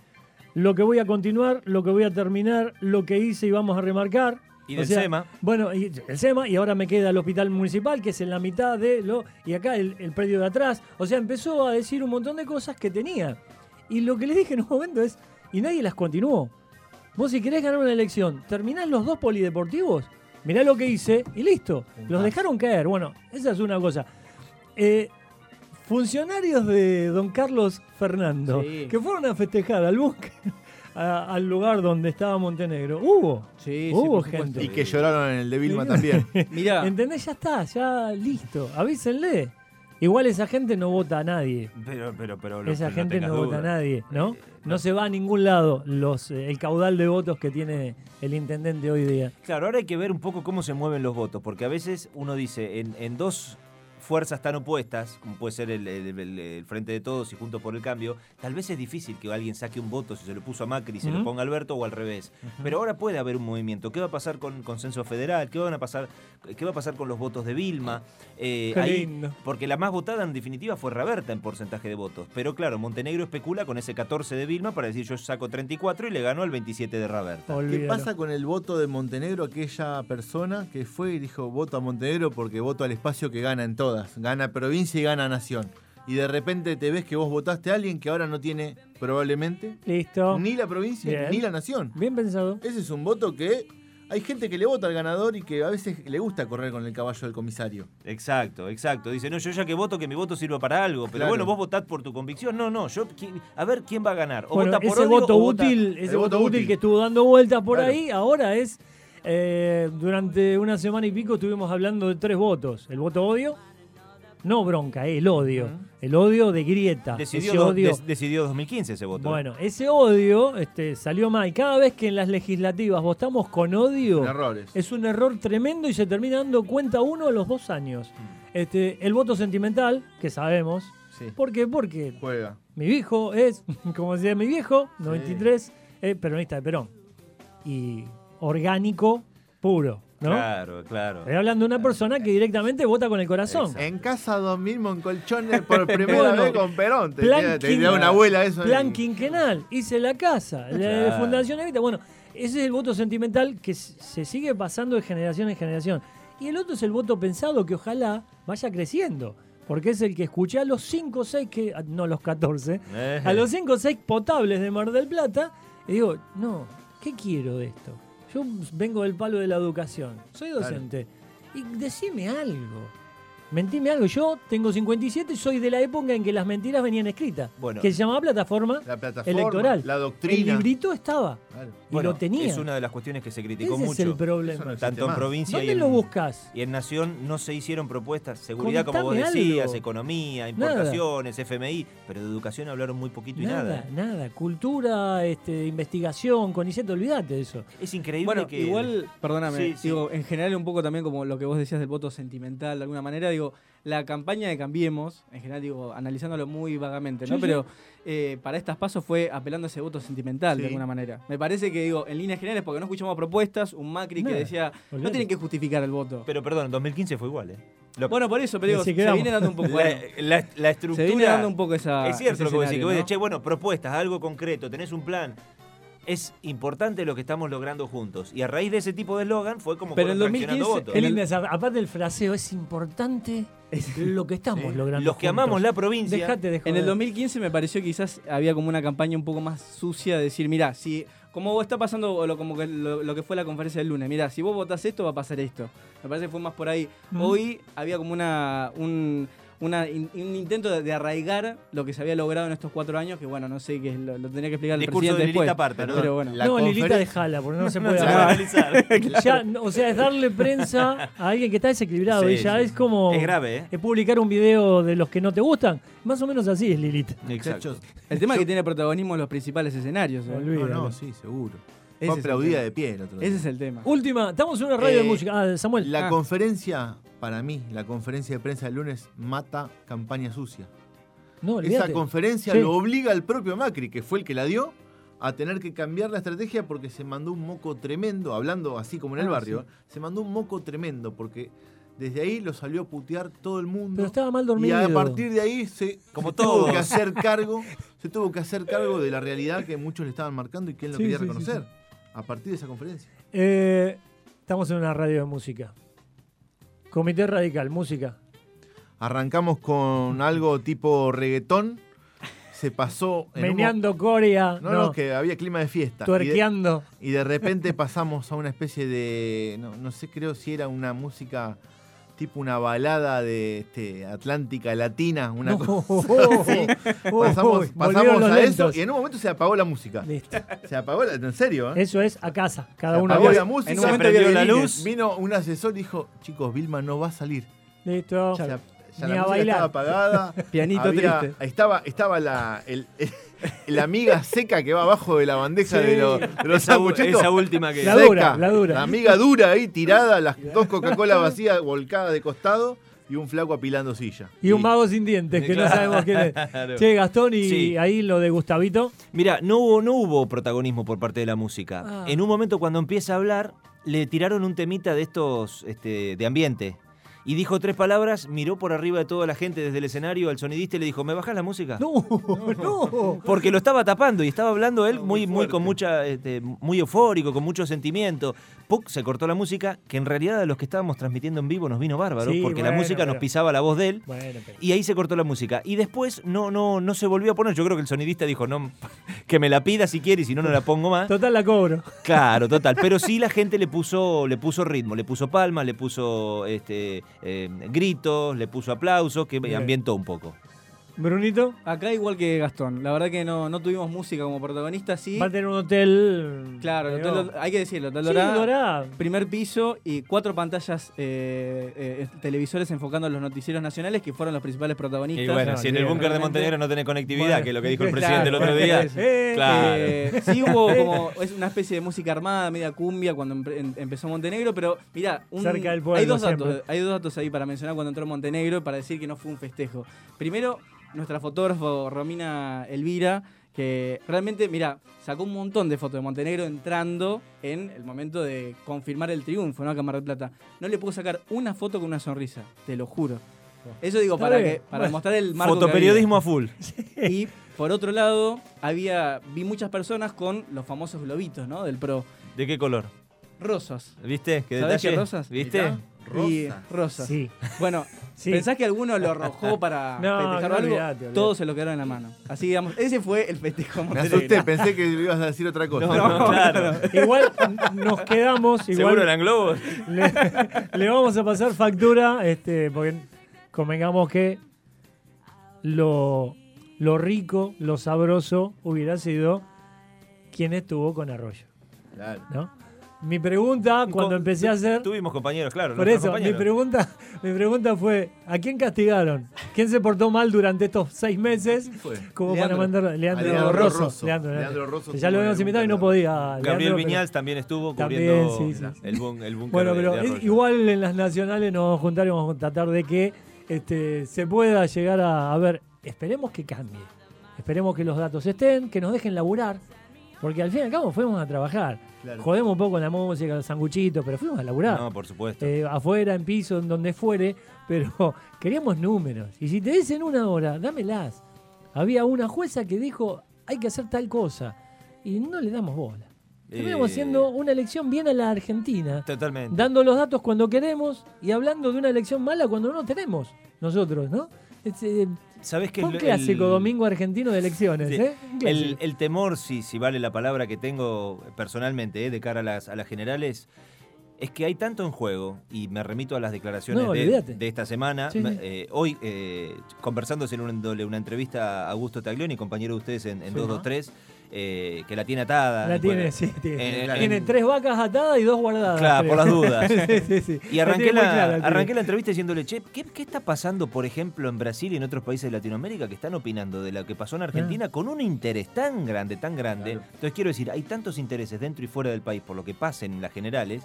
S4: lo que voy a continuar, lo que voy a terminar, lo que hice y vamos a remarcar.
S6: Y
S4: O
S6: del
S4: sea,
S6: SEMA.
S4: Bueno, y el SEMA, y ahora me queda el hospital municipal, que es en la mitad de lo. Y acá el, el predio de atrás. O sea, empezó a decir un montón de cosas que tenía. Y lo que le dije en un momento es. Y nadie las continuó. Vos, si querés ganar una elección, terminás los dos polideportivos, mirá lo que hice y listo. Los dejaron caer. Bueno, esa es una cosa. Eh, funcionarios de don Carlos Fernando,
S7: Sí.
S4: que fueron a festejar al (laughs) a- al lugar donde estaba Montenegro. Hubo.
S7: Sí,
S4: Hubo gente.
S5: Y que lloraron en el de Vilma también. (laughs)
S7: Mirá,
S4: ¿Entendés? Ya está, ya listo. Avísenle. Igual esa gente no vota a nadie.
S6: Pero, pero, pero... lo-
S4: Esa
S6: no
S4: gente no vota a nadie, ¿no?
S6: Eh,
S4: No se va a ningún lado los, eh, el caudal de votos que tiene el intendente hoy día.
S6: Claro, ahora hay que ver un poco cómo se mueven los votos, porque a veces uno dice, en, en dos fuerzas tan opuestas, como puede ser el, el- el- el Frente de Todos y Juntos por el Cambio, tal vez es difícil que alguien saque un voto si se lo puso a Macri y se lo
S4: Ujú.
S6: ponga a Alberto o al revés. Pero ahora puede haber un movimiento. ¿Qué va a pasar con Consenso Federal? ¿Qué, van a pasar, qué va a pasar con los votos de Vilma? Eh,
S4: Qué
S6: ahí- porque la más votada en definitiva fue Raberta en porcentaje de votos. Pero claro, Montenegro especula con ese 14 de Vilma para decir yo saco 34 y le gano al 27 de Raberta.
S5: ¿Qué pasa con el voto de Montenegro? Aquella persona que fue y dijo voto a Montenegro porque voto al espacio que gana en todas. Gana provincia y gana nación. Y de repente te ves que vos votaste a alguien que ahora no tiene probablemente
S4: Listo.
S5: ni la provincia
S4: Bien.
S5: ni la nación.
S4: Bien pensado.
S5: Ese es un voto que hay gente que le vota al ganador y que a veces le gusta correr con el caballo del comisario.
S6: Exacto, exacto. Dice, no, yo ya que voto, que mi voto sirva para algo. Pero
S5: Claro.
S6: bueno, vos votás por tu convicción. No, no, yo, a ver quién va a ganar. O
S4: Bueno,
S6: vota por
S4: ese
S6: odio
S4: voto
S6: o vota-
S4: útil, ese
S5: el
S4: voto útil
S5: útil.
S4: que estuvo dando vueltas por
S5: Claro.
S4: ahí, ahora es eh, durante una semana y pico estuvimos hablando de tres votos. El voto odio, no bronca, eh, el odio. El odio de grieta.
S6: Decidió,
S4: ese odio.
S6: decidió 2015 ese voto. ¿eh?
S4: Bueno, ese odio este, salió mal. Cada vez que en las legislativas votamos con odio,
S5: errores.
S4: es un error tremendo y se termina dando cuenta uno a los dos años. Este, el voto sentimental, que sabemos.
S5: Sí.
S4: ¿Por qué? Porque
S5: Juega.
S4: mi viejo es, (laughs) como decía mi viejo, 93, es peronista de Perón. Y orgánico puro, ¿no?
S6: Claro, claro.
S4: Estoy hablando de una persona que directamente vota con el corazón.
S6: Exacto.
S5: En casa dos mismo en colchones por (laughs) primera
S4: Bueno,
S5: vez con Perón. Te,
S4: plan
S5: te una abuela eso.
S4: Plan
S5: y-
S4: quinquenal, hice la casa, la
S6: Claro.
S4: Fundación Evita. Bueno, ese es el voto sentimental que se sigue pasando de generación en generación. Y el otro es el voto pensado que ojalá vaya creciendo. Porque es el que escuché a los 5 o 6, que, no los 14,
S6: Eh.
S4: a los 5 o 6 potables de Mar del Plata. Y digo, no, ¿qué quiero de esto? Yo vengo del palo de la educación, soy docente. Y decime algo. Mentime algo. Yo tengo 57 y soy de la época en que las mentiras venían escritas.
S6: Bueno.
S4: que se llamaba plataforma,
S5: La plataforma,
S4: electoral.
S5: la
S4: El
S5: doctrina.
S4: librito estaba.
S5: Claro.
S4: Y
S6: Bueno,
S4: lo tenía.
S6: Es una de las cuestiones que se criticó
S4: Ese
S6: mucho.
S4: es el problema.
S5: No
S6: Tanto en provincia y
S4: ¿Dónde
S6: en,
S4: lo buscas?
S6: y en Nación no se hicieron propuestas. Seguridad, como vos decías,
S4: algo.
S6: economía,
S4: Nada.
S6: importaciones, FMI. Pero de educación hablaron muy poquito y
S4: Nada,
S6: nada.
S4: nada. Cultura, este, investigación, CONICET, olvídate de eso.
S6: Es increíble
S7: Bueno,
S6: que.
S7: igual, perdóname,
S6: Sí, sí.
S7: digo, en general un poco también como lo que vos decías del voto sentimental, de alguna manera, digo, la campaña de Cambiemos, en general, digo, analizándolo muy vagamente, ¿no?
S4: Sí,
S7: Pero eh, para estas pasos fue apelando a ese voto sentimental, de alguna manera. Me parece que, digo, en líneas generales, porque no escuchamos propuestas, un Macri que decía, no tienen que justificar el voto.
S6: Pero perdón, en 2015 fue igual, ¿eh? Lo-
S7: bueno, por eso, pero digo, se viene dando un poco... (laughs)
S6: la, la- la estructura.
S7: se viene dando un poco esa...
S6: Es cierto lo que vos decís, que vos decís, che, bueno, propuestas, algo concreto, tenés un plan. Es importante lo que estamos logrando juntos. Y a raíz de ese tipo de eslogan fue como
S7: Pero en 2015
S6: traccionando votos.
S4: Linda esa- aparte del fraseo, es importante (laughs) lo que estamos
S5: Sí.
S4: logrando.
S6: Los que
S4: juntos.
S6: amamos la provincia.
S4: Dejate de
S7: En el 2015 me pareció que quizás había como una campaña un poco más sucia de decir, mira, si como está pasando lo, como que lo, lo que fue la conferencia del lunes, mira, si vos votás esto va a pasar esto. Me parece que fue más por ahí.
S4: Mm.
S7: Hoy había como una un, una in- un intento de, de arraigar lo que se había logrado en estos cuatro años, que bueno, no sé, que lo, lo tenía que explicar el
S6: Discurso de
S7: presidente
S6: Lilita
S7: después.
S6: aparte, ¿no?
S7: Pero bueno.
S4: No, Lilita dejala, porque no (laughs) se
S6: No
S4: puede
S6: se analizar. (laughs)
S4: Ya, o sea, es darle prensa a alguien que está desequilibrado
S6: Sí,
S4: y ya
S6: sí.
S4: es como
S6: Es grave, ¿eh?
S4: es publicar un video de los que no te gustan. Más o menos así es Lilita.
S6: Exacto.
S7: El tema es que tiene protagonismo en los principales escenarios. ¿eh?
S5: no, no, sí, seguro.
S7: Ese
S5: Fue aplaudida de pie el otro día.
S7: Ese es el tema.
S4: Última, estamos en una radio de
S5: Eh,
S4: música. Ah, Samuel.
S5: La
S7: Ah.
S5: conferencia, para mí, la conferencia de prensa del lunes mata campaña sucia.
S4: no,
S5: Esa conferencia
S4: Sí.
S5: lo obliga al propio Macri, que fue el que la dio, a tener que cambiar la estrategia porque se mandó un moco tremendo, hablando así como en el
S4: Ah,
S5: barrio, se mandó un moco tremendo porque desde ahí lo salió a putear todo el mundo.
S4: Pero estaba mal
S5: y
S4: dormido.
S5: a partir de ahí se,
S6: Como
S5: se tuvo que hacer cargo, se tuvo que hacer cargo de la realidad que muchos le estaban marcando y que él no
S4: Sí,
S5: quería
S4: sí, sí,
S5: reconocer. A partir de esa conferencia.
S4: Eh, estamos en una radio de música. Comité Radical, música.
S5: Arrancamos con algo tipo reggaetón. Se pasó en
S4: Meneando Corea.
S5: No,
S4: No,
S5: no, que había clima de fiesta. Y de-
S4: tuerqueando.
S5: Y de repente pasamos a una especie de. No, no sé, creo si era una música tipo una balada de este, Atlántica Latina, una
S4: No.
S5: cosa (laughs) así. Pasamos, a eso y en un momento se apagó la música.
S4: Listo.
S5: Se apagó, la, en serio, ¿eh?
S4: Eso es a casa. Cada
S5: Se
S4: uno
S5: apagó la música,
S7: en un momento
S5: prendió la luz. Vino un asesor y dijo: Chicos, Vilma no va a salir.
S4: Listo.
S5: Ya
S4: Ni
S5: la
S4: a bailar.
S5: estaba apagada. (laughs)
S7: Pianito
S5: Había-
S7: triste.
S5: Estaba, estaba la, el- la amiga seca que va abajo de la bandeja
S4: Sí.
S5: de, los- de los
S6: Esa, última que.
S4: La dura, la dura.
S5: La amiga dura ahí, tirada, las dos Coca-Cola vacías volcadas de costado y un flaco apilando silla.
S4: Y un mago sin dientes, que no sabemos quién es. (laughs) Che, Gastón, y
S6: Sí.
S4: ahí lo de Gustavito.
S6: Mira, no hubo, no hubo protagonismo por parte de la música.
S4: Ah.
S6: En un momento cuando empieza a hablar, le tiraron un temita de estos este, de ambiente. Y dijo tres palabras, miró por arriba de toda la gente desde el escenario al sonidista y le dijo, ¿me bajás la música?
S4: No, no.
S6: Porque lo estaba tapando y estaba hablando él muy, muy con mucha, este, muy eufórico, con mucho sentimiento. Puc, se cortó la música, que en realidad a los que estábamos transmitiendo en vivo nos vino bárbaro,
S4: Sí,
S6: porque la música nos pisaba la voz de él.
S4: Bueno, pero-
S6: Y ahí se cortó la música. Y después no, no, no se volvió a poner. Yo creo que el sonidista dijo, no, (laughs) que me la pida si quiere y si no, no la pongo más.
S4: Total la cobro.
S6: Claro, total. Pero sí la (laughs) gente le puso, le puso ritmo, le puso palmas, le puso este, eh, gritos, le puso aplausos, que
S4: Bien.
S6: ambientó un poco.
S4: Brunito,
S7: Acá igual que Gastón. La verdad que no, no tuvimos música como protagonista, sí.
S4: va a tener un hotel.
S7: Claro, el
S4: digo,
S7: Hotel Dor- hay que decirlo, Hotel
S4: Sí,
S7: Dorada,
S4: Dorada.
S7: Primer piso y cuatro pantallas eh, eh, televisores enfocando los noticieros nacionales que fueron los principales protagonistas.
S6: Y bueno,
S4: No,
S6: si en el búnker de Montenegro no tenés conectividad,
S4: Bueno,
S6: que es lo que dijo el (laughs)
S4: claro,
S6: presidente el otro día. (laughs)
S4: Eh,
S6: Claro.
S7: Eh, sí hubo (laughs) como es una especie de música armada, media cumbia cuando empe- em- empezó Montenegro, pero mira, un-
S4: Cerca del pueblo,
S7: hay dos
S4: siempre.
S7: datos, hay dos datos ahí para mencionar cuando entró Montenegro para decir que no fue un festejo. Primero, nuestra fotógrafo Romina Elvira que realmente, mira, sacó un montón de fotos de Montenegro entrando en el momento de confirmar el triunfo, ¿no? A Cámara del Plata. No le puedo sacar una foto con una sonrisa, te lo juro. Eso digo para que para
S4: Bueno.
S7: mostrar el marco.
S6: Fotoperiodismo a full. (laughs)
S7: Y por otro lado, había vi muchas personas con los famosos globitos, ¿no? Del pro.
S6: ¿De qué color?
S7: Rosas.
S6: ¿Viste? ¿Qué
S7: ¿Sabés
S6: detalle?
S7: qué rosas?
S6: ¿Viste?
S5: Mirá.
S7: Y
S5: Rosa.
S7: rosas.
S4: Sí.
S7: Bueno, (laughs)
S4: Sí.
S7: ¿pensás que alguno lo arrojó (laughs) para
S4: No,
S7: festejar
S4: no,
S7: algo?
S4: olvidate, olvidate.
S7: Todos se lo quedaron en la mano. Así digamos, ese fue el festejo
S5: Me asusté, pensé que ibas a decir otra cosa.
S6: No, no, claro.
S4: Igual nos quedamos.
S6: ¿Seguro
S4: Igual
S6: eran globos?
S4: le, le vamos a pasar factura, este, porque convengamos que lo, lo rico, lo sabroso hubiera sido quien estuvo con Arroyo,
S5: Claro.
S4: ¿no? Mi pregunta cuando
S6: Con-
S4: empecé a hacer,
S6: Tuvimos compañeros, claro.
S4: por eso, mi
S6: compañeros.
S4: pregunta, mi pregunta fue, ¿a quién castigaron? ¿Quién se portó mal durante estos seis meses?
S5: fue?
S4: Como
S7: Leandro.
S4: para mandar Leandro,
S5: Leandro
S4: Rosso.
S5: Rosso.
S4: Leandro,
S5: Leandro Rosso
S4: ya lo habíamos invitado y no podía.
S6: Gabriel
S4: Leandro, pero-
S6: Viñals también estuvo
S4: También,
S6: cubriendo
S4: sí, sí, sí.
S6: el, el búnker
S4: Bueno,
S6: de-
S4: pero
S6: de
S4: es-
S6: Arroyo.
S4: igual en las nacionales nos vamos a juntar y vamos a tratar de que este, se pueda llegar a, a ver. Esperemos que cambie. Esperemos que los datos estén, que nos dejen laburar. Porque al fin y al cabo fuimos a trabajar.
S5: Claro.
S4: Jodemos un poco la música, los sanguchitos, pero fuimos a laburar.
S6: No, por supuesto.
S4: Eh, afuera, en piso, en donde fuere, pero (laughs) queríamos números. Y si te dicen una hora, dámelas. Había una jueza que dijo, hay que hacer tal cosa. y no le damos bola. Terminamos
S6: Eh,
S4: haciendo una elección bien a la Argentina,
S6: Totalmente.
S4: dando los datos cuando queremos y hablando de una elección mala cuando no tenemos nosotros, ¿no? Es, eh,
S6: ¿Sabés que
S4: fue un
S6: el-
S4: clásico
S6: el-
S4: domingo argentino de elecciones,
S6: Sí.
S4: ¿eh?
S6: El, temor, si, si vale la palabra que tengo personalmente eh, de cara a las, a las generales, es que hay tanto en juego, y me remito a las declaraciones
S4: No,
S6: de, esta semana.
S4: Sí,
S6: me-
S4: sí.
S6: eh, hoy, eh, conversando, haciéndole una entrevista a Augusto Taglioni, compañero de ustedes en, en
S4: Sí.
S6: 223, eh, que la tiene atada.
S4: La tiene,
S6: bueno,
S4: sí, tiene.
S6: en-
S4: Tiene
S6: en-
S4: tres vacas atadas y dos guardadas.
S6: Claro, por las dudas. (laughs)
S4: sí, sí, sí.
S6: Y arranqué la,
S4: clara, tiene.
S6: arranqué la entrevista diciéndole, che, ¿qué, qué está pasando, por ejemplo, en Brasil y en otros países de Latinoamérica que están opinando de lo que pasó en
S4: Ah.
S6: Argentina con un interés tan grande, tan grande? Entonces quiero decir, hay tantos intereses dentro y fuera del país por lo que pasen en las generales,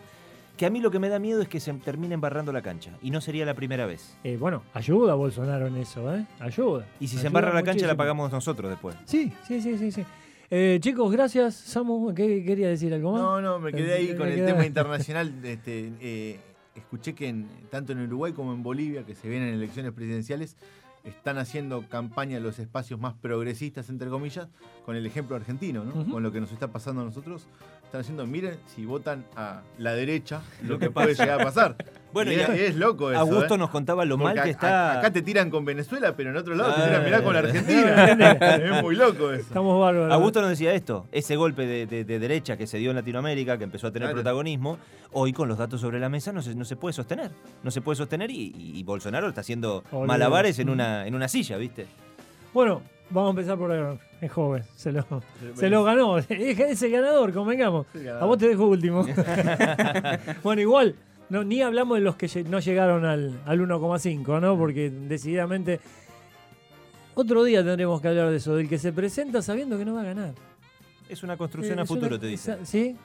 S6: que a mí lo que me da miedo es que se termine embarrando la cancha. Y no sería la primera vez.
S4: Eh, bueno, ayuda a Bolsonaro en eso, ¿eh? Ayuda.
S6: Y si se embarra la cancha, la pagamos nosotros después.
S4: Sí, sí, sí, sí. sí. Eh, chicos, gracias. Samu, ¿qué quería decir algo más?
S5: No, no, me quedé ahí con el
S4: quedé-
S5: tema internacional. Este, eh, escuché que en- tanto en Uruguay como en Bolivia, que se vienen elecciones presidenciales, están haciendo campaña en los espacios más progresistas, entre comillas, con el ejemplo argentino, ¿no? Con lo que nos está pasando a nosotros. Están haciendo, miren, si votan a la derecha, (laughs) lo que puede llegar a pasar. (laughs)
S6: Bueno,
S5: y es, loco eso.
S6: Augusto
S5: ¿eh?
S6: nos contaba lo
S5: Porque
S6: mal que
S5: a-
S6: está.
S5: acá te tiran con Venezuela, pero en otro lado te
S6: Ah,
S5: tiran, mirá, con
S6: eh. (laughs)
S5: Argentina. es muy loco eso.
S4: Estamos bárbaros.
S6: Augusto nos decía esto, ese golpe de, de- de derecha que se dio en Latinoamérica, que empezó a tener
S5: Claro.
S6: protagonismo, hoy con los datos sobre la mesa no se, no se puede sostener. No se puede sostener y, y Bolsonaro está haciendo malabares en una, en una silla, ¿viste?
S4: Bueno, vamos a empezar por el es joven. Se lo, (laughs) se lo ganó. (laughs) Es el ganador, convengamos.
S5: el ganador.
S4: A vos te dejo último. (laughs) bueno, igual, no, ni hablamos de los que no llegaron al, al 1,5, ¿no? Porque decididamente. Otro día tendremos que hablar de eso, del que se presenta sabiendo que no va a ganar.
S6: Es una construcción
S4: Eh,
S6: a
S4: es
S6: futuro,
S4: una-
S6: te dice.
S4: esa- ¿Sí?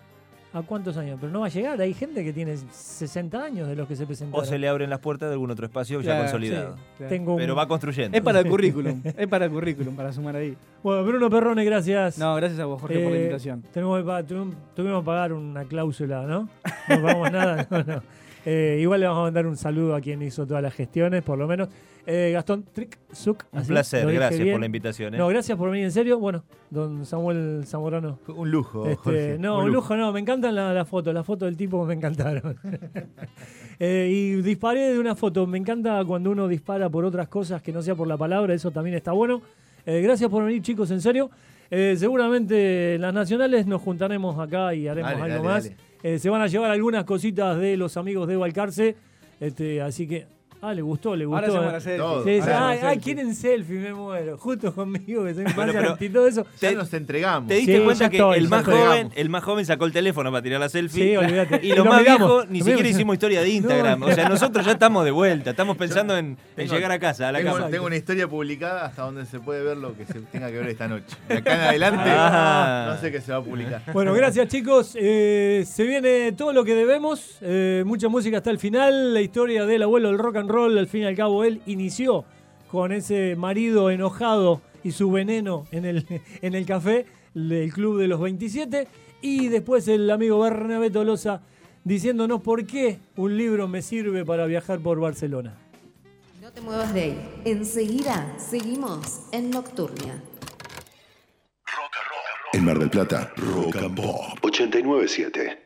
S4: ¿A cuántos años? Pero no va a llegar. Hay gente que tiene 60 años de los que se presentaron.
S6: O se le abren las puertas de algún otro espacio ya consolidado.
S7: sí, claro.
S4: Tengo un-
S6: Pero va construyendo.
S7: Es para el (laughs) currículum, es para el currículum, para sumar ahí.
S4: Bueno, Bruno Perrone, gracias.
S7: No, gracias a vos, Jorge, por la
S4: Eh,
S7: invitación.
S4: Tenemos que pa- tuvimos, tuvimos que pagar una cláusula, ¿no? No pagamos nada, (laughs) no, no. Eh, igual le vamos a mandar un saludo a quien hizo todas las gestiones, por lo menos. Eh, Gastón Trick Zuc.
S6: Un placer, gracias
S4: bien.
S6: por la invitación. ¿eh?
S4: No, gracias por venir en serio. Bueno, don Samuel Zamorano.
S5: Un lujo,
S4: Este,
S5: Jorge.
S4: no, un lujo no, me encantan las la fotos, las fotos del tipo me encantaron. (laughs) Eh, y disparé de una foto, me encanta cuando uno dispara por otras cosas que no sea por la palabra, eso también está bueno. Eh, gracias por venir chicos, en serio. Seguramente en las nacionales nos juntaremos acá y haremos
S5: Dale,
S4: algo
S5: dale,
S4: más.
S5: dale.
S4: Se van a llevar algunas cositas de los amigos de Balcarce, este, así que... Ah, le gustó, le gustó.
S7: Ahora
S4: eh.
S7: la selfie.
S5: Todo.
S4: Sí, sí,
S7: Ahora
S4: ay, ay,
S7: selfie.
S4: quieren selfie, me muero. Justo conmigo, que soy
S6: Bueno,
S4: y todo eso.
S5: Ya nos entregamos.
S6: ¿Te diste
S4: Sí,
S6: cuenta que
S4: estoy,
S6: el más joven, el más joven sacó el teléfono para tirar la selfie?
S4: Sí, olvídate.
S6: Y los
S4: lo
S6: más viejos
S4: lo
S6: ni siquiera hicimos historia de Instagram.
S4: No.
S6: O sea, nosotros ya estamos de vuelta, estamos pensando en, en
S5: Tengo-
S6: llegar a casa, a la
S5: tengo, una historia publicada hasta donde se puede ver lo que se tenga que ver esta noche. De acá en adelante,
S6: Ah.
S5: no sé qué se va a publicar.
S4: Bueno, gracias chicos. Eh, se viene todo lo que debemos. Eh, mucha música hasta el final. La historia del abuelo del rock and roll. Al fin y al cabo, él inició con ese marido enojado y su veneno en el, (laughs) en el café del Club de los 27. Y después el amigo Bernabé Tolosa diciéndonos por qué un libro me sirve para viajar por Barcelona.
S3: No te muevas de ahí. Enseguida seguimos en Nocturnia.
S8: En Mar del Plata, Rock and Pop 897.